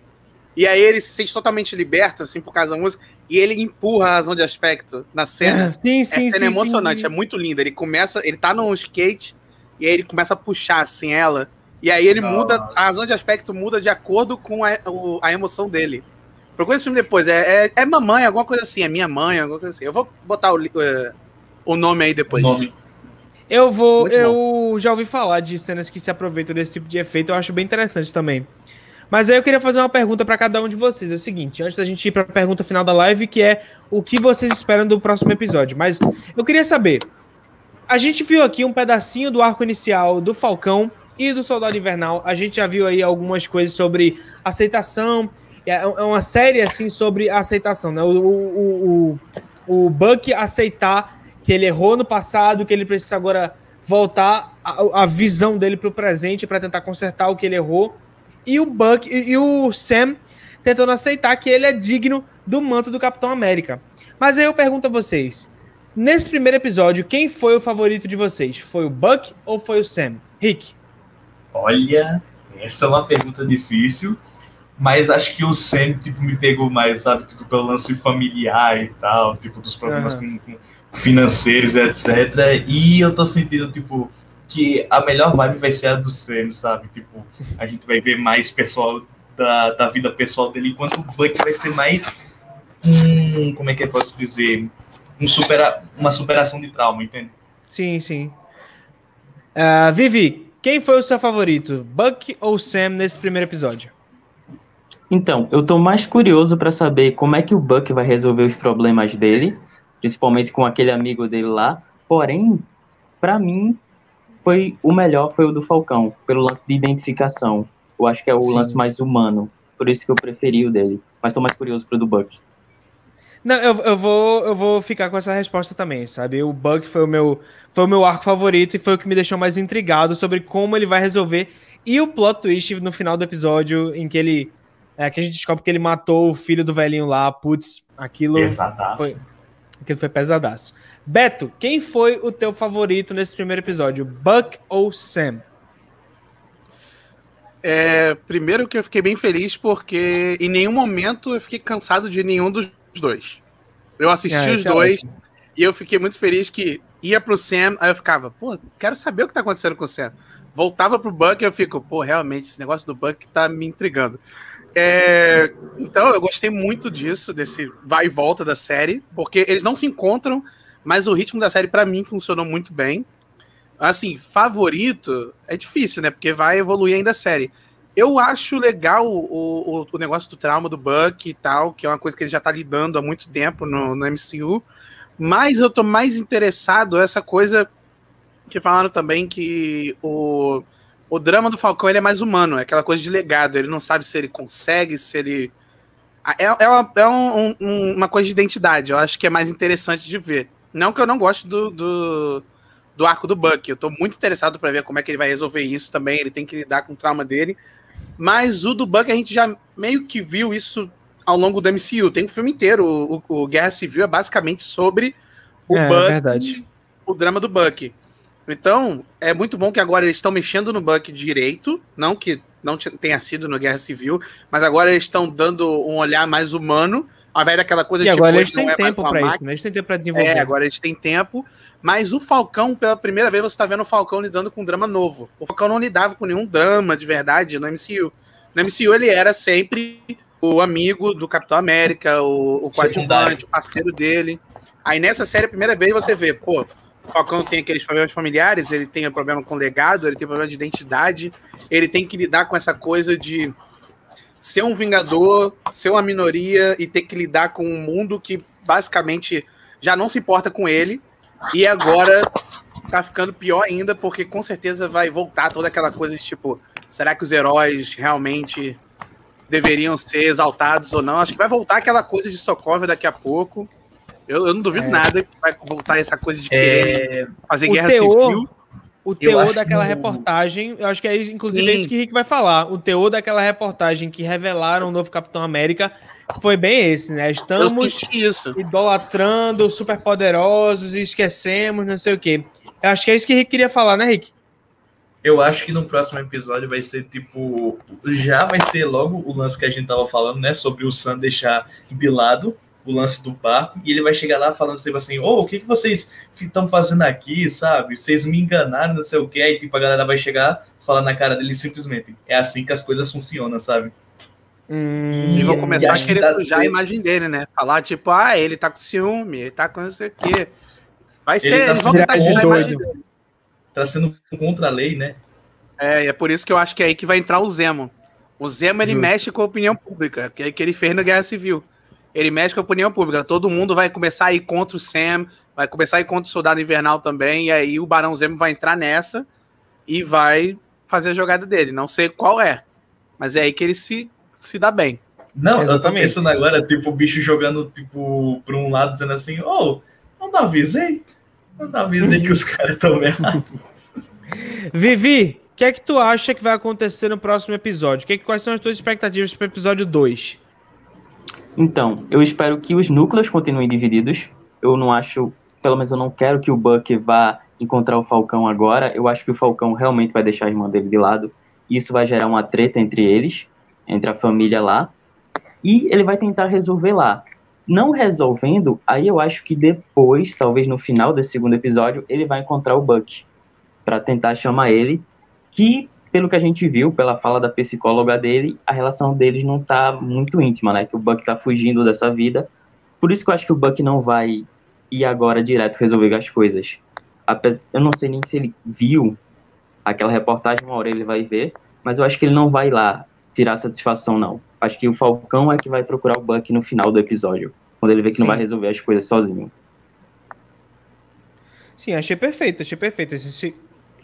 E aí ele se sente totalmente liberto, assim, por causa da música. E ele empurra a razão de aspecto na cena. [laughs] Sim, Essa sim, cena sim. é emocionante, sim. é muito linda. Ele começa, ele tá num skate e aí ele começa a puxar assim ela. E aí ele Nossa. muda, a razão de aspecto muda de acordo com a, o- a emoção dele. Procura esse filme depois. É, é, é mamãe, alguma coisa assim. É minha mãe, alguma coisa assim. Eu vou botar o, eh, o nome aí depois. nome. Eu vou. Muito eu já ouvi falar de cenas que se aproveitam desse tipo de efeito, eu acho bem interessante também. Mas aí eu queria fazer uma pergunta pra cada um de vocês. É o seguinte, antes da gente ir pra pergunta final da live, que é o que vocês esperam do próximo episódio. Mas eu queria saber. A gente viu aqui um pedacinho do arco inicial do Falcão e do Soldado Invernal. A gente já viu aí algumas coisas sobre aceitação. É é uma série assim sobre aceitação, né? O, o, o, o Buck aceitar que ele errou no passado, que ele precisa agora voltar a, a visão dele pro presente para tentar consertar o que ele errou. E o Buck e, e o Sam tentando aceitar que ele é digno do manto do Capitão América. Mas aí eu pergunto a vocês, nesse primeiro episódio, quem foi o favorito de vocês? Foi o Buck ou foi o Sam? Rick. Olha, essa é uma pergunta difícil, mas acho que o Sam, tipo, me pegou mais, sabe? Tipo, pelo lance familiar e tal, tipo, dos problemas com financeiros, etc. E eu tô sentindo, tipo, que a melhor vibe vai ser a do Sam, sabe? Tipo, a gente vai ver mais pessoal da, da vida pessoal dele, enquanto o Buck vai ser mais um, como é que eu posso dizer? Um supera, uma superação de trauma, entende? Sim, sim. Ah, Vivi, quem foi o seu favorito? Buck ou Sam nesse primeiro episódio? Então, eu tô mais curioso pra saber como é que o Buck vai resolver os problemas dele, principalmente com aquele amigo dele lá. Porém, pra mim, foi o melhor foi o do Falcão, pelo lance de identificação. Eu acho que é o Sim. lance mais humano, por isso que eu preferi o dele. Mas tô mais curioso pro do Buck. Não, eu, eu, vou, eu vou ficar com essa resposta também, sabe? O Buck foi o, meu, foi o meu arco favorito e foi o que me deixou mais intrigado sobre como ele vai resolver. E o plot twist no final do episódio, em que ele. É, que a gente descobre que ele matou o filho do velhinho lá. Putz, aquilo, Exataço. Foi. aquilo foi pesadaço. Beto, quem foi o teu favorito nesse primeiro episódio? Buck ou Sam? É, primeiro que eu fiquei bem feliz porque em nenhum momento eu fiquei cansado de nenhum dos dois. Eu assisti É, os é dois ótimo. e eu fiquei muito feliz que ia pro Sam, aí eu ficava, pô, quero saber o que tá acontecendo com o Sam. voltava pro Buck, eu fico, pô, realmente, esse negócio do Buck tá me intrigando. É, então, eu gostei muito disso, desse vai e volta da série, porque eles não se encontram, mas o ritmo da série, para mim, funcionou muito bem. Assim, favorito é difícil, né? Porque vai evoluir ainda a série. Eu acho legal o, o, o, negócio do trauma do Buck e tal, que é uma coisa que ele já tá lidando há muito tempo no, no MCU. Mas eu tô mais interessado essa coisa que falaram também que o, o drama do Falcão ele é mais humano, é aquela coisa de legado. Ele não sabe se ele consegue, se ele. É, é, uma, é um, um, uma coisa de identidade, eu acho que é mais interessante de ver. Não que eu não goste do, do, do arco do Buck, eu tô muito interessado para ver como é que ele vai resolver isso também. Ele tem que lidar com o trauma dele. Mas o do Buck a gente já meio que viu isso ao longo do MCU. Tem um filme inteiro. O, o, Guerra Civil é basicamente sobre o é, Buck, verdade. o drama do Buck. Então, é muito bom que agora eles estão mexendo no Buck direito, não que não tenha sido no Guerra Civil, mas agora eles estão dando um olhar mais humano, ao invés daquela coisa e de agora tipo, eles têm é tempo para isso, né? Eles têm tempo para desenvolver. É, agora eles têm tempo. Mas o Falcão, pela primeira vez, você está vendo o Falcão lidando com um drama novo. O Falcão não lidava com nenhum drama de verdade no MCU. No MCU ele era sempre o amigo do Capitão América, o, o coadjuvante, o parceiro dele. Aí nessa série, a primeira vez você vê, pô, o Falcão tem aqueles problemas familiares, ele tem problema com legado, ele tem problema de identidade, ele tem que lidar com essa coisa de ser um vingador, ser uma minoria e ter que lidar com um mundo que basicamente já não se importa com ele e agora tá ficando pior ainda, porque com certeza vai voltar toda aquela coisa de tipo, será que os heróis realmente deveriam ser exaltados ou não? Acho que vai voltar aquela coisa de Sokovia daqui a pouco. Eu, eu não duvido é. nada que vai voltar essa coisa de querer é... fazer o guerra teor, civil. O teor daquela que... reportagem, eu acho que é inclusive é Sim. é isso que o Rick vai falar. O teor daquela reportagem que revelaram o novo Capitão América foi bem esse, né? Estamos idolatrando superpoderosos e esquecemos, não sei o quê. Eu acho que é isso que o Rick queria falar, né, Rick? Eu acho que no próximo episódio vai ser tipo. Já vai ser logo o lance que a gente tava falando, né? Sobre o Sam deixar de lado o lance do barco, e ele vai chegar lá falando tipo assim, ô, oh, o que, que vocês estão fazendo aqui, sabe? Vocês me enganaram, não sei o que, aí tipo, a galera vai chegar, falar na cara dele simplesmente. É assim que as coisas funcionam, sabe? Hum, e vão começar a querer sujar a imagem dele, né? Falar, tipo, ah, ele tá com ciúme, ele tá com não sei o quê. Vai ser, tá eles vão tentar sujar a imagem dele. Tá sendo contra a lei, né? É, e é por isso que eu acho que é aí que vai entrar o Zemo. O Zemo, ele Justo. mexe com a opinião pública, que é que ele fez na Guerra Civil. Ele mexe com a opinião pública. Todo mundo vai começar a ir contra o Sam, vai começar a ir contra o Soldado Invernal também, e aí o Barão Zemo vai entrar nessa e vai fazer a jogada dele. Não sei qual é, mas é aí que ele se se dá bem. Não, Exatamente. eu tô pensando agora, tipo, o bicho jogando, tipo, pra um lado, dizendo assim, ô, oh, não avisei? Não avisei que os [laughs] caras estão errados. [laughs] Vivi, o que é que tu acha que vai acontecer no próximo episódio? Que, quais são as tuas expectativas para o episódio 2? Então, eu espero que os núcleos continuem divididos. Eu não acho, pelo menos eu não quero que o Buck vá encontrar o Falcão agora. Eu acho que o Falcão realmente vai deixar a irmã dele de lado. Isso vai gerar uma treta entre eles entre a família lá, e ele vai tentar resolver lá. Não resolvendo, aí eu acho que depois, talvez no final desse segundo episódio, ele vai encontrar o Buck para tentar chamar ele, que pelo que a gente viu, pela fala da psicóloga dele, a relação deles não tá muito íntima, né? Que o Buck tá fugindo dessa vida. Por isso que eu acho que o Buck não vai ir agora direto resolver as coisas. Eu não sei nem se ele viu aquela reportagem, uma hora ele vai ver, mas eu acho que ele não vai lá tirar satisfação, não. Acho que o Falcão é que vai procurar o Buck no final do episódio, quando ele vê que Sim. não vai resolver as coisas sozinho. Sim, achei perfeito, achei perfeito. Se,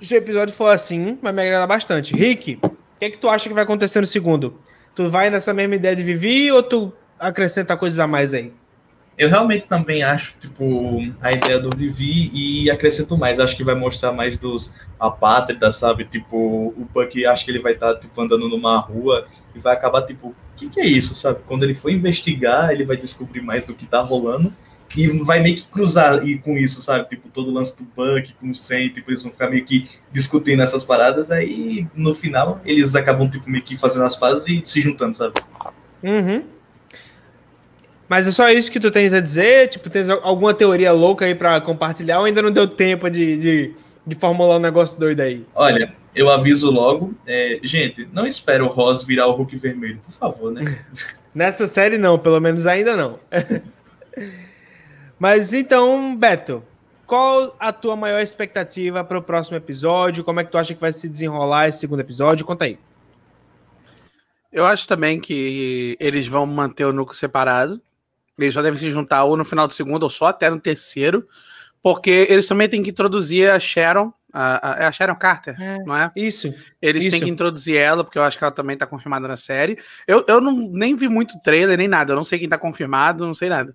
se, o episódio for assim, vai me agradar bastante. Rick, o que é que tu acha que vai acontecer no segundo? Tu vai nessa mesma ideia de Vivi ou tu acrescenta coisas a mais aí? Eu realmente também acho, tipo, a ideia do Vivi e acrescento mais. Acho que vai mostrar mais dos apátridas, sabe? Tipo, o Buck acho que ele vai estar, tá, tipo, andando numa rua e vai acabar, tipo, o que, que é isso, sabe? Quando ele for investigar, ele vai descobrir mais do que tá rolando e vai meio que cruzar e com isso, sabe? Tipo, todo o lance do Buck com o Sam, tipo, eles vão ficar meio que discutindo essas paradas, aí no final eles acabam, tipo, meio que fazendo as pazes e se juntando, sabe? Uhum. Mas é só isso que tu tens a dizer? Tipo, tens alguma teoria louca aí para compartilhar ou ainda não deu tempo de, de, de formular um negócio doido aí? Olha, eu aviso logo. É, gente, não espera o Ross virar o Hulk vermelho, por favor, né? [laughs] Nessa série não, pelo menos ainda não. [laughs] Mas então, Beto, qual a tua maior expectativa para o próximo episódio? Como é que tu acha que vai se desenrolar esse segundo episódio? Conta aí. Eu acho também que eles vão manter o núcleo separado. Eles só devem se juntar ou no final do segundo ou só até no terceiro. Porque eles também têm que introduzir a Sharon. A, a, é a Sharon Carter, é, não é? Isso. Eles isso. têm que introduzir ela, porque eu acho que ela também tá confirmada na série. Eu, eu não, nem vi muito trailer, nem nada. Eu não sei quem tá confirmado, não sei nada.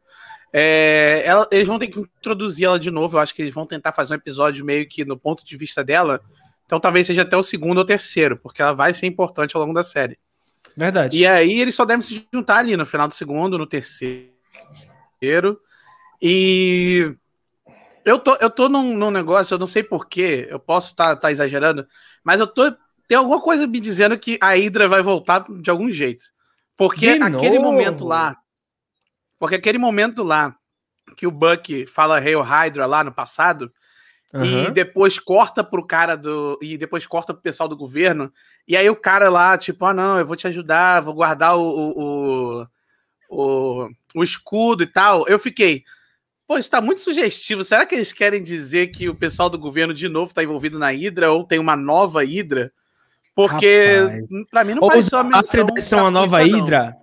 É, ela, eles vão ter que introduzir ela de novo. Eu acho que eles vão tentar fazer um episódio meio que no ponto de vista dela. Então talvez seja até o segundo ou terceiro, porque ela vai ser importante ao longo da série. Verdade. E aí eles só devem se juntar ali no final do segundo, no terceiro. E eu tô, eu tô num, num negócio, eu não sei porquê, eu posso estar tá, tá exagerando, mas eu tô. Tem alguma coisa me dizendo que a Hydra vai voltar de algum jeito. Porque De aquele novo? momento lá. Porque aquele momento lá que o Buck fala Hail Hydra lá no passado, e Aham. depois corta pro cara do. E depois corta pro pessoal do governo. E aí o cara lá, tipo, ah, não, eu vou te ajudar, vou guardar o, o, o, o, escudo e tal. Eu fiquei. Pô, isso tá muito sugestivo. Será que eles querem dizer que o pessoal do governo de novo tá envolvido na Hydra ou tem uma nova Hydra? Porque Rapaz. pra mim não Ou pareceu uma menção. Atreides são a nova gratuita,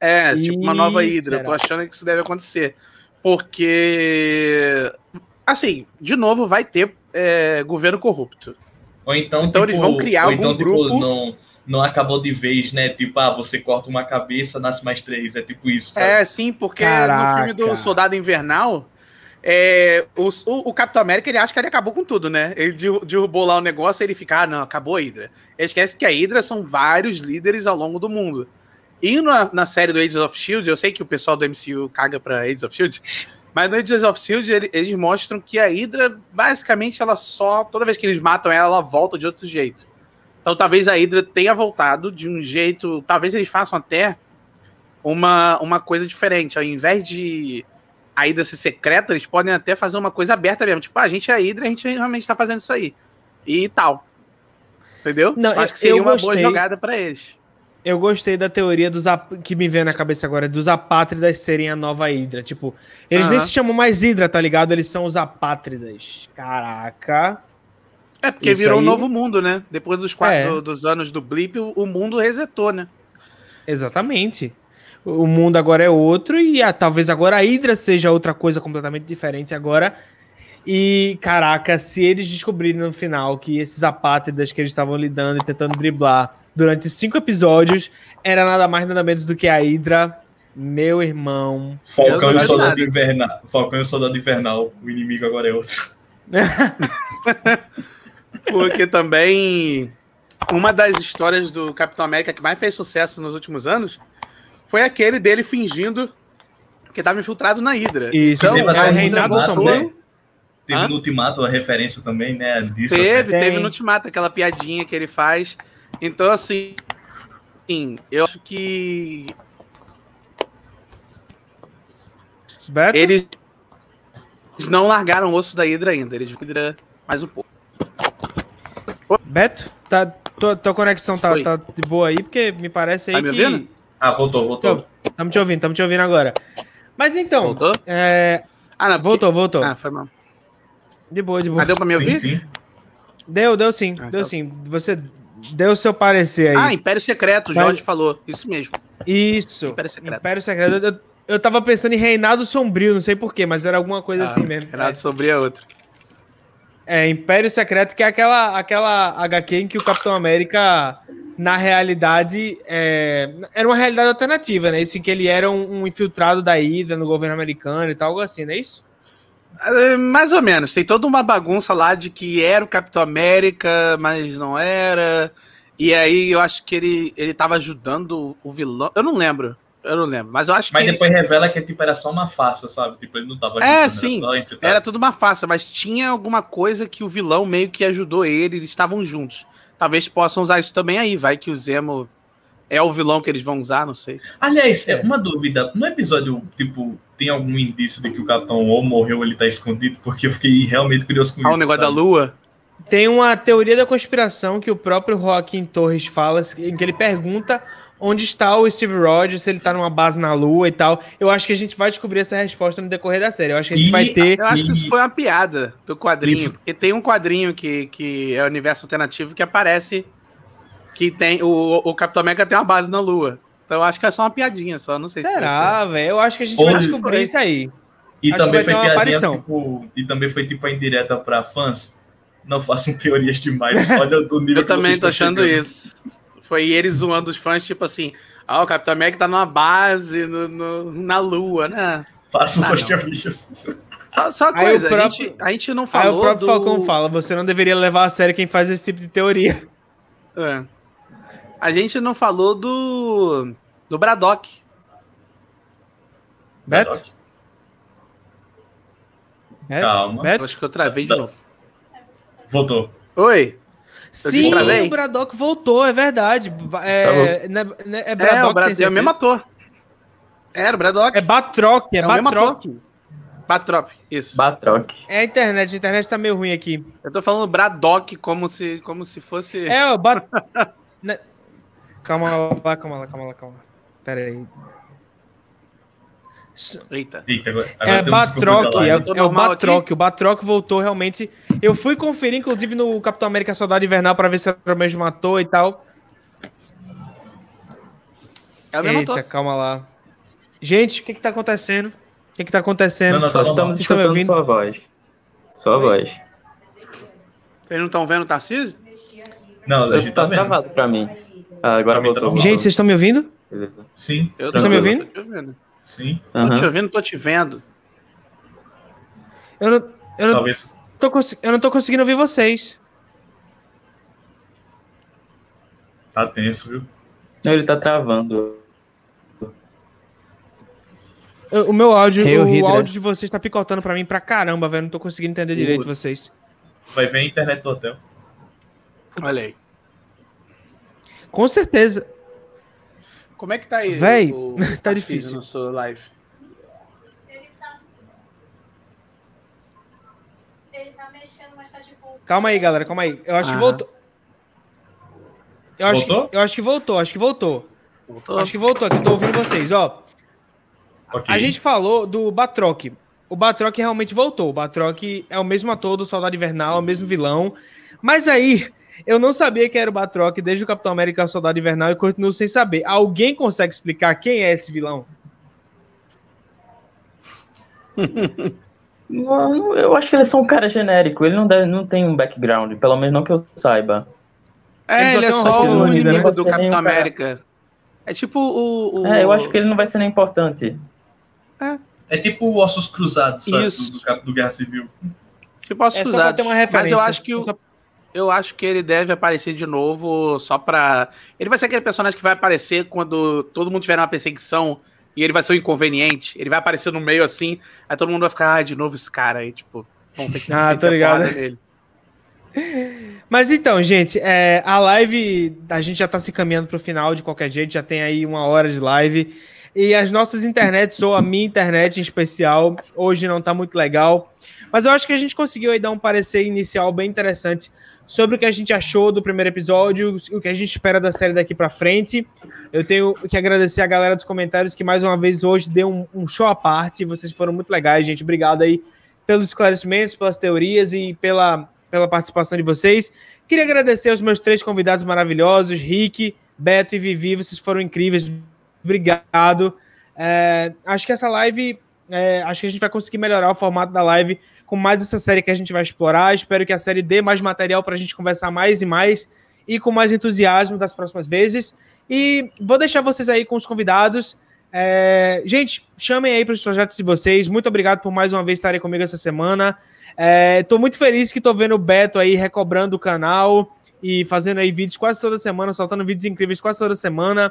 É, tipo uma nova Hydra. Eu tô achando que isso deve acontecer. Porque. Assim, de novo, vai ter é, governo corrupto. Ou então, Então eles vão criar ou algum então, tipo, grupo- não, não acabou de vez, né? Tipo, ah, você corta uma cabeça, nasce mais três. É tipo isso. sabe? É, sim, porque no filme do Caraca. Soldado Invernal, é, o, o, o Capitão América ele acha que ele acabou com tudo, né? Ele derru- derrubou lá o negócio e ele fica, ah, não, acabou a Hydra. Ele esquece que a Hydra são vários líderes ao longo do mundo. E na, na série do Agents of Shield, eu sei que o pessoal do MCU caga pra Agents of Shield, mas no Agents of Shield ele- eles mostram que a Hydra, basicamente, ela só, toda vez que eles matam ela, ela volta de outro jeito. Então talvez a Hydra tenha voltado de um jeito, talvez eles façam até uma, uma coisa diferente. Ao invés de a Hydra ser secreta, eles podem até fazer uma coisa aberta mesmo. Tipo, ah, a gente é a Hydra, a gente realmente tá fazendo isso aí. E tal. Entendeu? Não, acho que seria uma boa jogada pra eles. Eu gostei da teoria dos que me veio na cabeça agora, dos apátridas serem a nova Hydra. Tipo, eles nem se chamam mais Hydra, tá ligado? Eles são os apátridas. Caraca. É, porque Isso virou um aí- novo mundo, né? Depois dos, quatro, É. do- dos anos do Blip, o, o mundo resetou, né? Exatamente. O mundo agora é outro e ah, talvez agora a Hydra seja outra coisa completamente diferente agora. E, caraca, se eles descobrirem no final que esses apátridas que eles estavam lidando e tentando driblar durante cinco episódios era nada mais nada menos do que a Hydra, meu irmão. Falcão e o Soldado. Invernal. Falcão e o Soldado Invernal. O inimigo agora é outro. [laughs] Porque também uma das histórias do Capitão América que mais fez sucesso nos últimos anos foi aquele dele fingindo que estava infiltrado na Hydra. Isso, Então, Teve é até o Sombrio. né? Teve Hã? no Ultimato a referência também, né? Disso. Teve, Tem. teve no Ultimato aquela piadinha que ele faz. Então, assim, sim, eu acho que Beto? eles não largaram o osso da Hydra ainda. Eles vão Hydra mais um pouco. Beto? Tá, tua, tua conexão tá, tá de boa aí, porque me parece aí Tá me que... ouvindo? Ah, voltou, voltou. Estamos te ouvindo, estamos te ouvindo agora. Mas então, Voltou? é, Ah, não. voltou, voltou. Ah, foi mal. De boa, de boa. Ah, deu pra me sim, ouvir? sim. Deu, deu sim, Ah, deu tá. sim. Você deu o seu parecer aí. Ah, Império Secreto, o Mas- Jorge falou. Isso mesmo. Isso. Império Secreto. Império Secreto. Eu, eu tava pensando em Reinado Sombrio, não sei porquê, mas era alguma coisa assim mesmo. Renato sobre a outra. É, Império Secreto, que é aquela, aquela HQ em que o Capitão América, na realidade, é, era uma realidade alternativa, né? Isso em que ele era um, um infiltrado da Hydra no governo americano e tal, algo assim, não é isso? É, Mais ou menos. Tem toda uma bagunça lá de que era o Capitão América, mas não era. E aí eu acho que ele, ele tava ajudando o vilão. Eu não lembro. Eu não lembro. Mas eu acho Mas que ele- depois revela que tipo, era só uma farsa, sabe? Tipo, ele não tava É, ajudando, sim. só infiltrado. era tudo uma farsa, mas tinha alguma coisa que o vilão meio que ajudou ele, eles estavam juntos. Talvez possam usar isso também aí. Vai que o Zemo é o vilão que eles vão usar, não sei. Aliás, é. É. uma dúvida. No episódio, tipo, tem algum indício de que o Capitão ou morreu ou ele tá escondido? Porque eu fiquei realmente curioso com Ah, isso. o negócio da sabe? lua? Tem uma teoria da conspiração que o próprio Joaquim Torres fala, em que ele pergunta onde está o Steve Rogers, se ele tá numa base na Lua e tal. Eu acho que a gente vai descobrir essa resposta no decorrer da série. Eu acho que a gente E- vai ter. Eu acho que isso foi uma piada do quadrinho. Isso. Porque tem um quadrinho que, que é o universo alternativo que aparece que tem. O, o Capitão América tem uma base na Lua. Então eu acho que é só uma piadinha, só. Não sei se. Será, velho? Eu acho que a gente vai descobrir foi? isso aí. E Acho também foi piadinha, tipo, e também foi tipo a indireta pra fãs. Não façam teorias demais. [laughs] Olha o nível Eu que também tô achando chegando. isso. Foi eles zoando os fãs, tipo assim. Ah, o Capitão América tá numa base no, no- na Lua, né? Façam Ah, suas teorias. Só, só Aí coisa, próprio- a, gente, a gente não Aí falou o próprio do... Falcão fala: você não deveria levar a sério quem faz esse tipo de teoria. É. A gente não falou do. do Braddock. Beto? É? Calma. Beto? Acho que eu travei de novo. Voltou. Oi? Sim, destravei? o Braddock voltou, é verdade. É, né- né- é É, Braddock, o Brad... tem é o mesmo ator. Era o Braddock. É Batroc, é, É o mesmo Batroc. Batrop, isso. Batroc. É a internet, a internet tá meio ruim aqui. Eu tô falando Braddock como se, como se fosse. É, o Bat... [laughs] Calma lá, calma lá, calma lá, calma lá. Pera aí. Eita. Eita, agora, agora É Batroc, é, é o Batroc. O Batroc voltou realmente. Eu fui conferir, inclusive, no Capitão América Soldado Invernal pra ver se era o mesmo ator e tal. É o mesmo Eita, ator. calma lá. Gente, o que que tá acontecendo? O que que tá acontecendo? Não, não, Só tá estamos estão me escutando ouvindo? sua voz. Sua voz. Vocês não estão vendo o Tarcísio? Não, a gente tá Tá vendo. travado pra mim. Ah, agora tá voltou. normal. Gente, vocês estão me ouvindo? Beleza. Sim, Eu Vocês estão me tô- ouvindo? Tô te ouvindo. sim. Tô Aham. te ouvindo, tô te vendo. Eu não, eu não, Talvez. tô, eu não tô conseguindo ouvir vocês. Tá tenso, viu? Não, ele tá travando. O meu áudio, o né? áudio de vocês tá picotando pra mim pra caramba, velho. Não tô conseguindo entender direito vocês. Vai ver a internet do hotel. Olha aí. Com certeza. Como é que tá aí? Véi, o- [laughs] tá difícil. No seu live? Ele tá mexendo, mas tá tipo. Calma aí, galera, calma aí. Eu acho que Aham. voltou. Eu acho, Voltou? Que, eu acho que voltou, acho que voltou. Voltou? Acho que voltou aqui, tô ouvindo vocês, ó. Ok. A gente falou do Batroc. O Batroc realmente voltou. O Batroc é o mesmo ator do Soldado Invernal, é o mesmo vilão. Mas aí, eu não sabia que era o Batroc desde o Capitão América ao Soldado Invernal e continuo sem saber. Alguém consegue explicar quem é esse vilão? [laughs] Não, eu acho que ele é só um cara genérico. Ele não, deve, não tem um background, pelo menos não que eu saiba. É, Ele ele só é só o corrida, inimigo né? do Capitão um cara- América. É tipo o. o- É, eu acho que ele não vai ser nem importante. É tipo Ossos Cruzados, sabe? Isso. Do, do, do Guerra Civil. Tipo Ossos É só pra Cruzados. ter uma Mas eu acho que o, eu acho que ele deve aparecer de novo só pra. Ele vai ser aquele personagem que vai aparecer quando todo mundo tiver uma perseguição e ele vai ser o inconveniente. Ele vai aparecer no meio assim, aí todo mundo vai ficar, ah, de novo esse cara aí, tipo, vão ter que [laughs] Ah, tô ligado. nele. [laughs] Mas então, gente, é, a live, a gente já tá se caminhando pro final de qualquer jeito, já tem aí uma hora de live. E as nossas internets, ou a minha internet em especial, hoje não tá muito legal. Mas eu acho que a gente conseguiu aí dar um parecer inicial bem interessante sobre o que a gente achou do primeiro episódio, o que a gente espera da série daqui pra frente. Eu tenho que agradecer a galera dos comentários que mais uma vez hoje deu um, um show à parte. Vocês foram muito legais, gente. Obrigado aí pelos esclarecimentos, pelas teorias e pela, pela participação de vocês. Queria agradecer aos meus três convidados maravilhosos, Rick, Beto e Vivi. Vocês foram incríveis. Obrigado. É, acho que essa live, é, acho que a gente vai conseguir melhorar o formato da live com mais essa série que a gente vai explorar. Espero que a série dê mais material para a gente conversar mais e mais e com mais entusiasmo das próximas vezes. E vou deixar vocês aí com os convidados. É, gente, chamem aí para os projetos de vocês. Muito obrigado por mais uma vez estarem comigo essa semana. Estou muito feliz que estou vendo o Beto aí recobrando o canal e fazendo aí vídeos quase toda semana, soltando vídeos incríveis quase toda semana.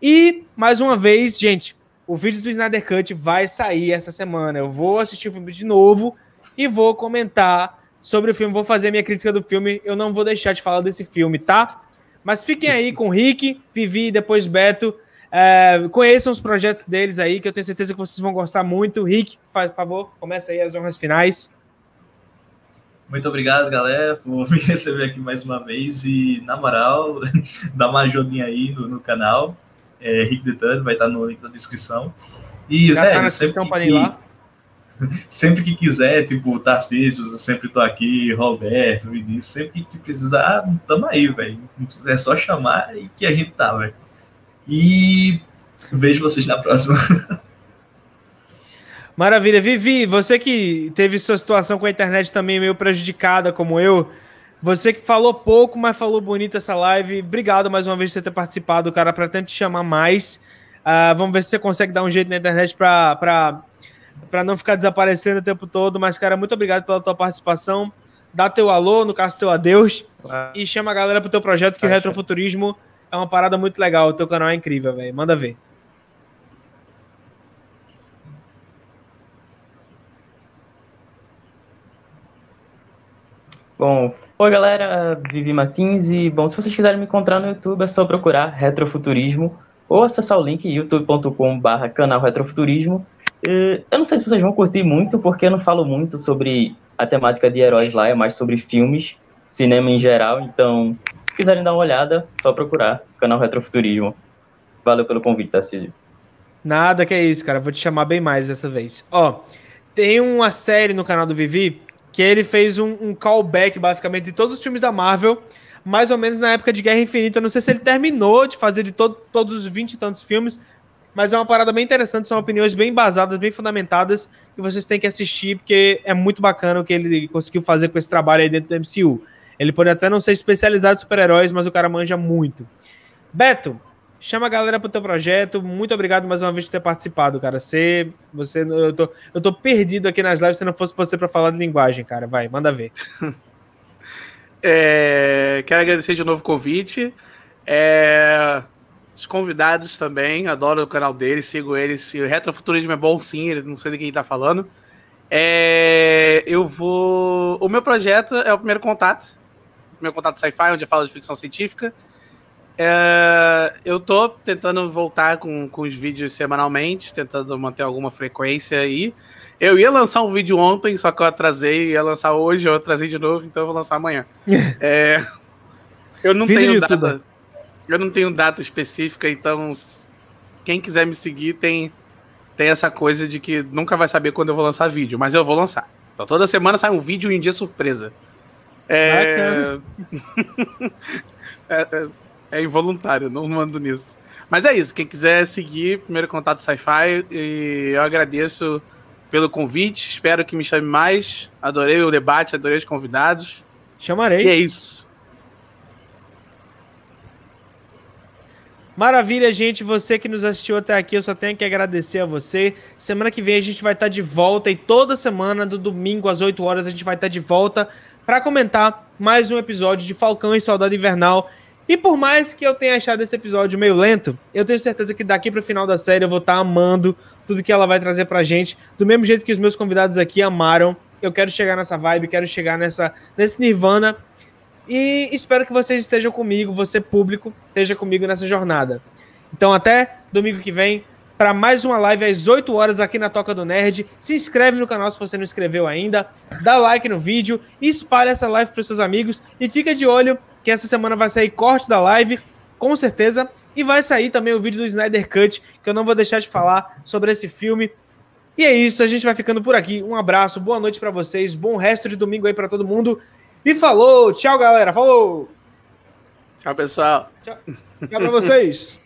E, mais uma vez, gente, o vídeo do Snyder Cut vai sair essa semana. Eu vou assistir o filme de novo e vou comentar sobre o filme. Vou fazer a minha crítica do filme. Eu não vou deixar de falar desse filme, tá? Mas fiquem aí com o Rick, Vivi e depois Beto. É, conheçam os projetos deles aí, que eu tenho certeza que vocês vão gostar muito. Rick, por favor, começa aí as honras finais. Muito obrigado, galera, por [laughs] me receber aqui mais uma vez. E, na moral, [laughs] dá uma ajudinha aí no, no canal. É, Rick Detan, vai estar no link da descrição. E, Já tá velho, na sempre que, lá. [laughs] sempre que quiser, tipo, Tarcísio, sempre tô aqui, Roberto, Vinícius, sempre que precisar, tamo aí, velho. É só chamar e que a gente tá, velho. E vejo vocês na próxima. [laughs] Maravilha. Vivi, você que teve sua situação com a internet também meio prejudicada, como eu, você que falou pouco, mas falou bonito essa live. Obrigado mais uma vez por você ter participado, cara. Pretendo te chamar mais. Uh, vamos ver se você consegue dar um jeito na internet para não ficar desaparecendo o tempo todo. Mas, cara, muito obrigado pela tua participação. Dá teu alô, no caso, teu adeus. E chama a galera pro teu projeto, que o Retrofuturismo é uma parada muito legal. O teu canal é incrível, velho. Manda ver. Bom, oi galera, Vivi Martins e bom, se vocês quiserem me encontrar no YouTube é só procurar Retrofuturismo ou acessar o link youtube.com/barra canal Retrofuturismo. Eu não sei se vocês vão curtir muito porque eu não falo muito sobre a temática de heróis lá, é mais sobre filmes, cinema em geral. Então, se quiserem dar uma olhada, só procurar canal Retrofuturismo. Valeu pelo convite, Tarcísio. Nada que é isso, cara. Vou te chamar bem mais dessa vez. Ó, tem uma série no canal do Vivi que ele fez um, um, callback, basicamente, de todos os filmes da Marvel, mais ou menos na época de Guerra Infinita. Não sei se ele terminou de fazer de todo, todos os 20 e tantos filmes, mas é uma parada bem interessante, são opiniões bem embasadas, bem fundamentadas, que vocês têm que assistir, porque é muito bacana o que ele conseguiu fazer com esse trabalho aí dentro do MCU. Ele pode até não ser especializado em super-heróis, mas o cara manja muito. Beto, chama a galera pro teu projeto. Muito obrigado mais uma vez por ter participado, cara. Você, você eu, tô, eu tô perdido aqui nas lives se não fosse você para falar de linguagem, cara. Vai, manda ver. [laughs] é, quero agradecer de novo o convite. É, os convidados também, adoro o canal deles, sigo eles. O Retrofuturismo é bom sim, não sei de quem tá falando. É, eu vou. O meu projeto é o primeiro contato. O primeiro contato sci-fi, onde eu falo de ficção científica. É, eu tô tentando voltar com, com os vídeos semanalmente, tentando manter alguma frequência aí. Eu ia lançar um vídeo ontem, só que eu atrasei, ia lançar hoje, eu atrasei de novo, então eu vou lançar amanhã. [laughs] é, eu não tenho data. Eu não tenho data específica, então quem quiser me seguir tem, tem essa coisa de que nunca vai saber quando eu vou lançar vídeo, mas eu vou lançar. Então toda semana sai um vídeo e um dia surpresa. É... [laughs] é, é é involuntário, não mando nisso. Mas é isso, quem quiser seguir, primeiro contato Sci-Fi, e eu agradeço pelo convite, espero que me chame mais. Adorei o debate, adorei os convidados. Chamarei. E é isso. Maravilha, gente. Você que nos assistiu até aqui, eu só tenho que agradecer a você. Semana que vem a gente vai estar de volta e toda semana, do domingo às 8 horas, a gente vai estar de volta para comentar mais um episódio de Falcão e Soldado Invernal. E por mais que eu tenha achado esse episódio meio lento, eu tenho certeza que daqui pro final da série eu vou estar tá amando tudo que ela vai trazer pra gente, do mesmo jeito que os meus convidados aqui amaram. Eu quero chegar nessa vibe, quero chegar nessa nesse Nirvana e espero que vocês estejam comigo, você público, esteja comigo nessa jornada. Então até domingo que vem para mais uma live às 8 horas aqui na Toca do Nerd. Se inscreve no canal se você não inscreveu ainda, dá like no vídeo, espalha essa live para seus amigos e fica de olho que essa semana vai sair corte da live, com certeza, e vai sair também o vídeo do Snyder Cut, que eu não vou deixar de falar sobre esse filme. E é isso, a gente vai ficando por aqui. Um abraço, boa noite para vocês, bom resto de domingo aí para todo mundo. E falou, tchau galera, falou. Tchau pessoal. Tchau, tchau para vocês. [laughs]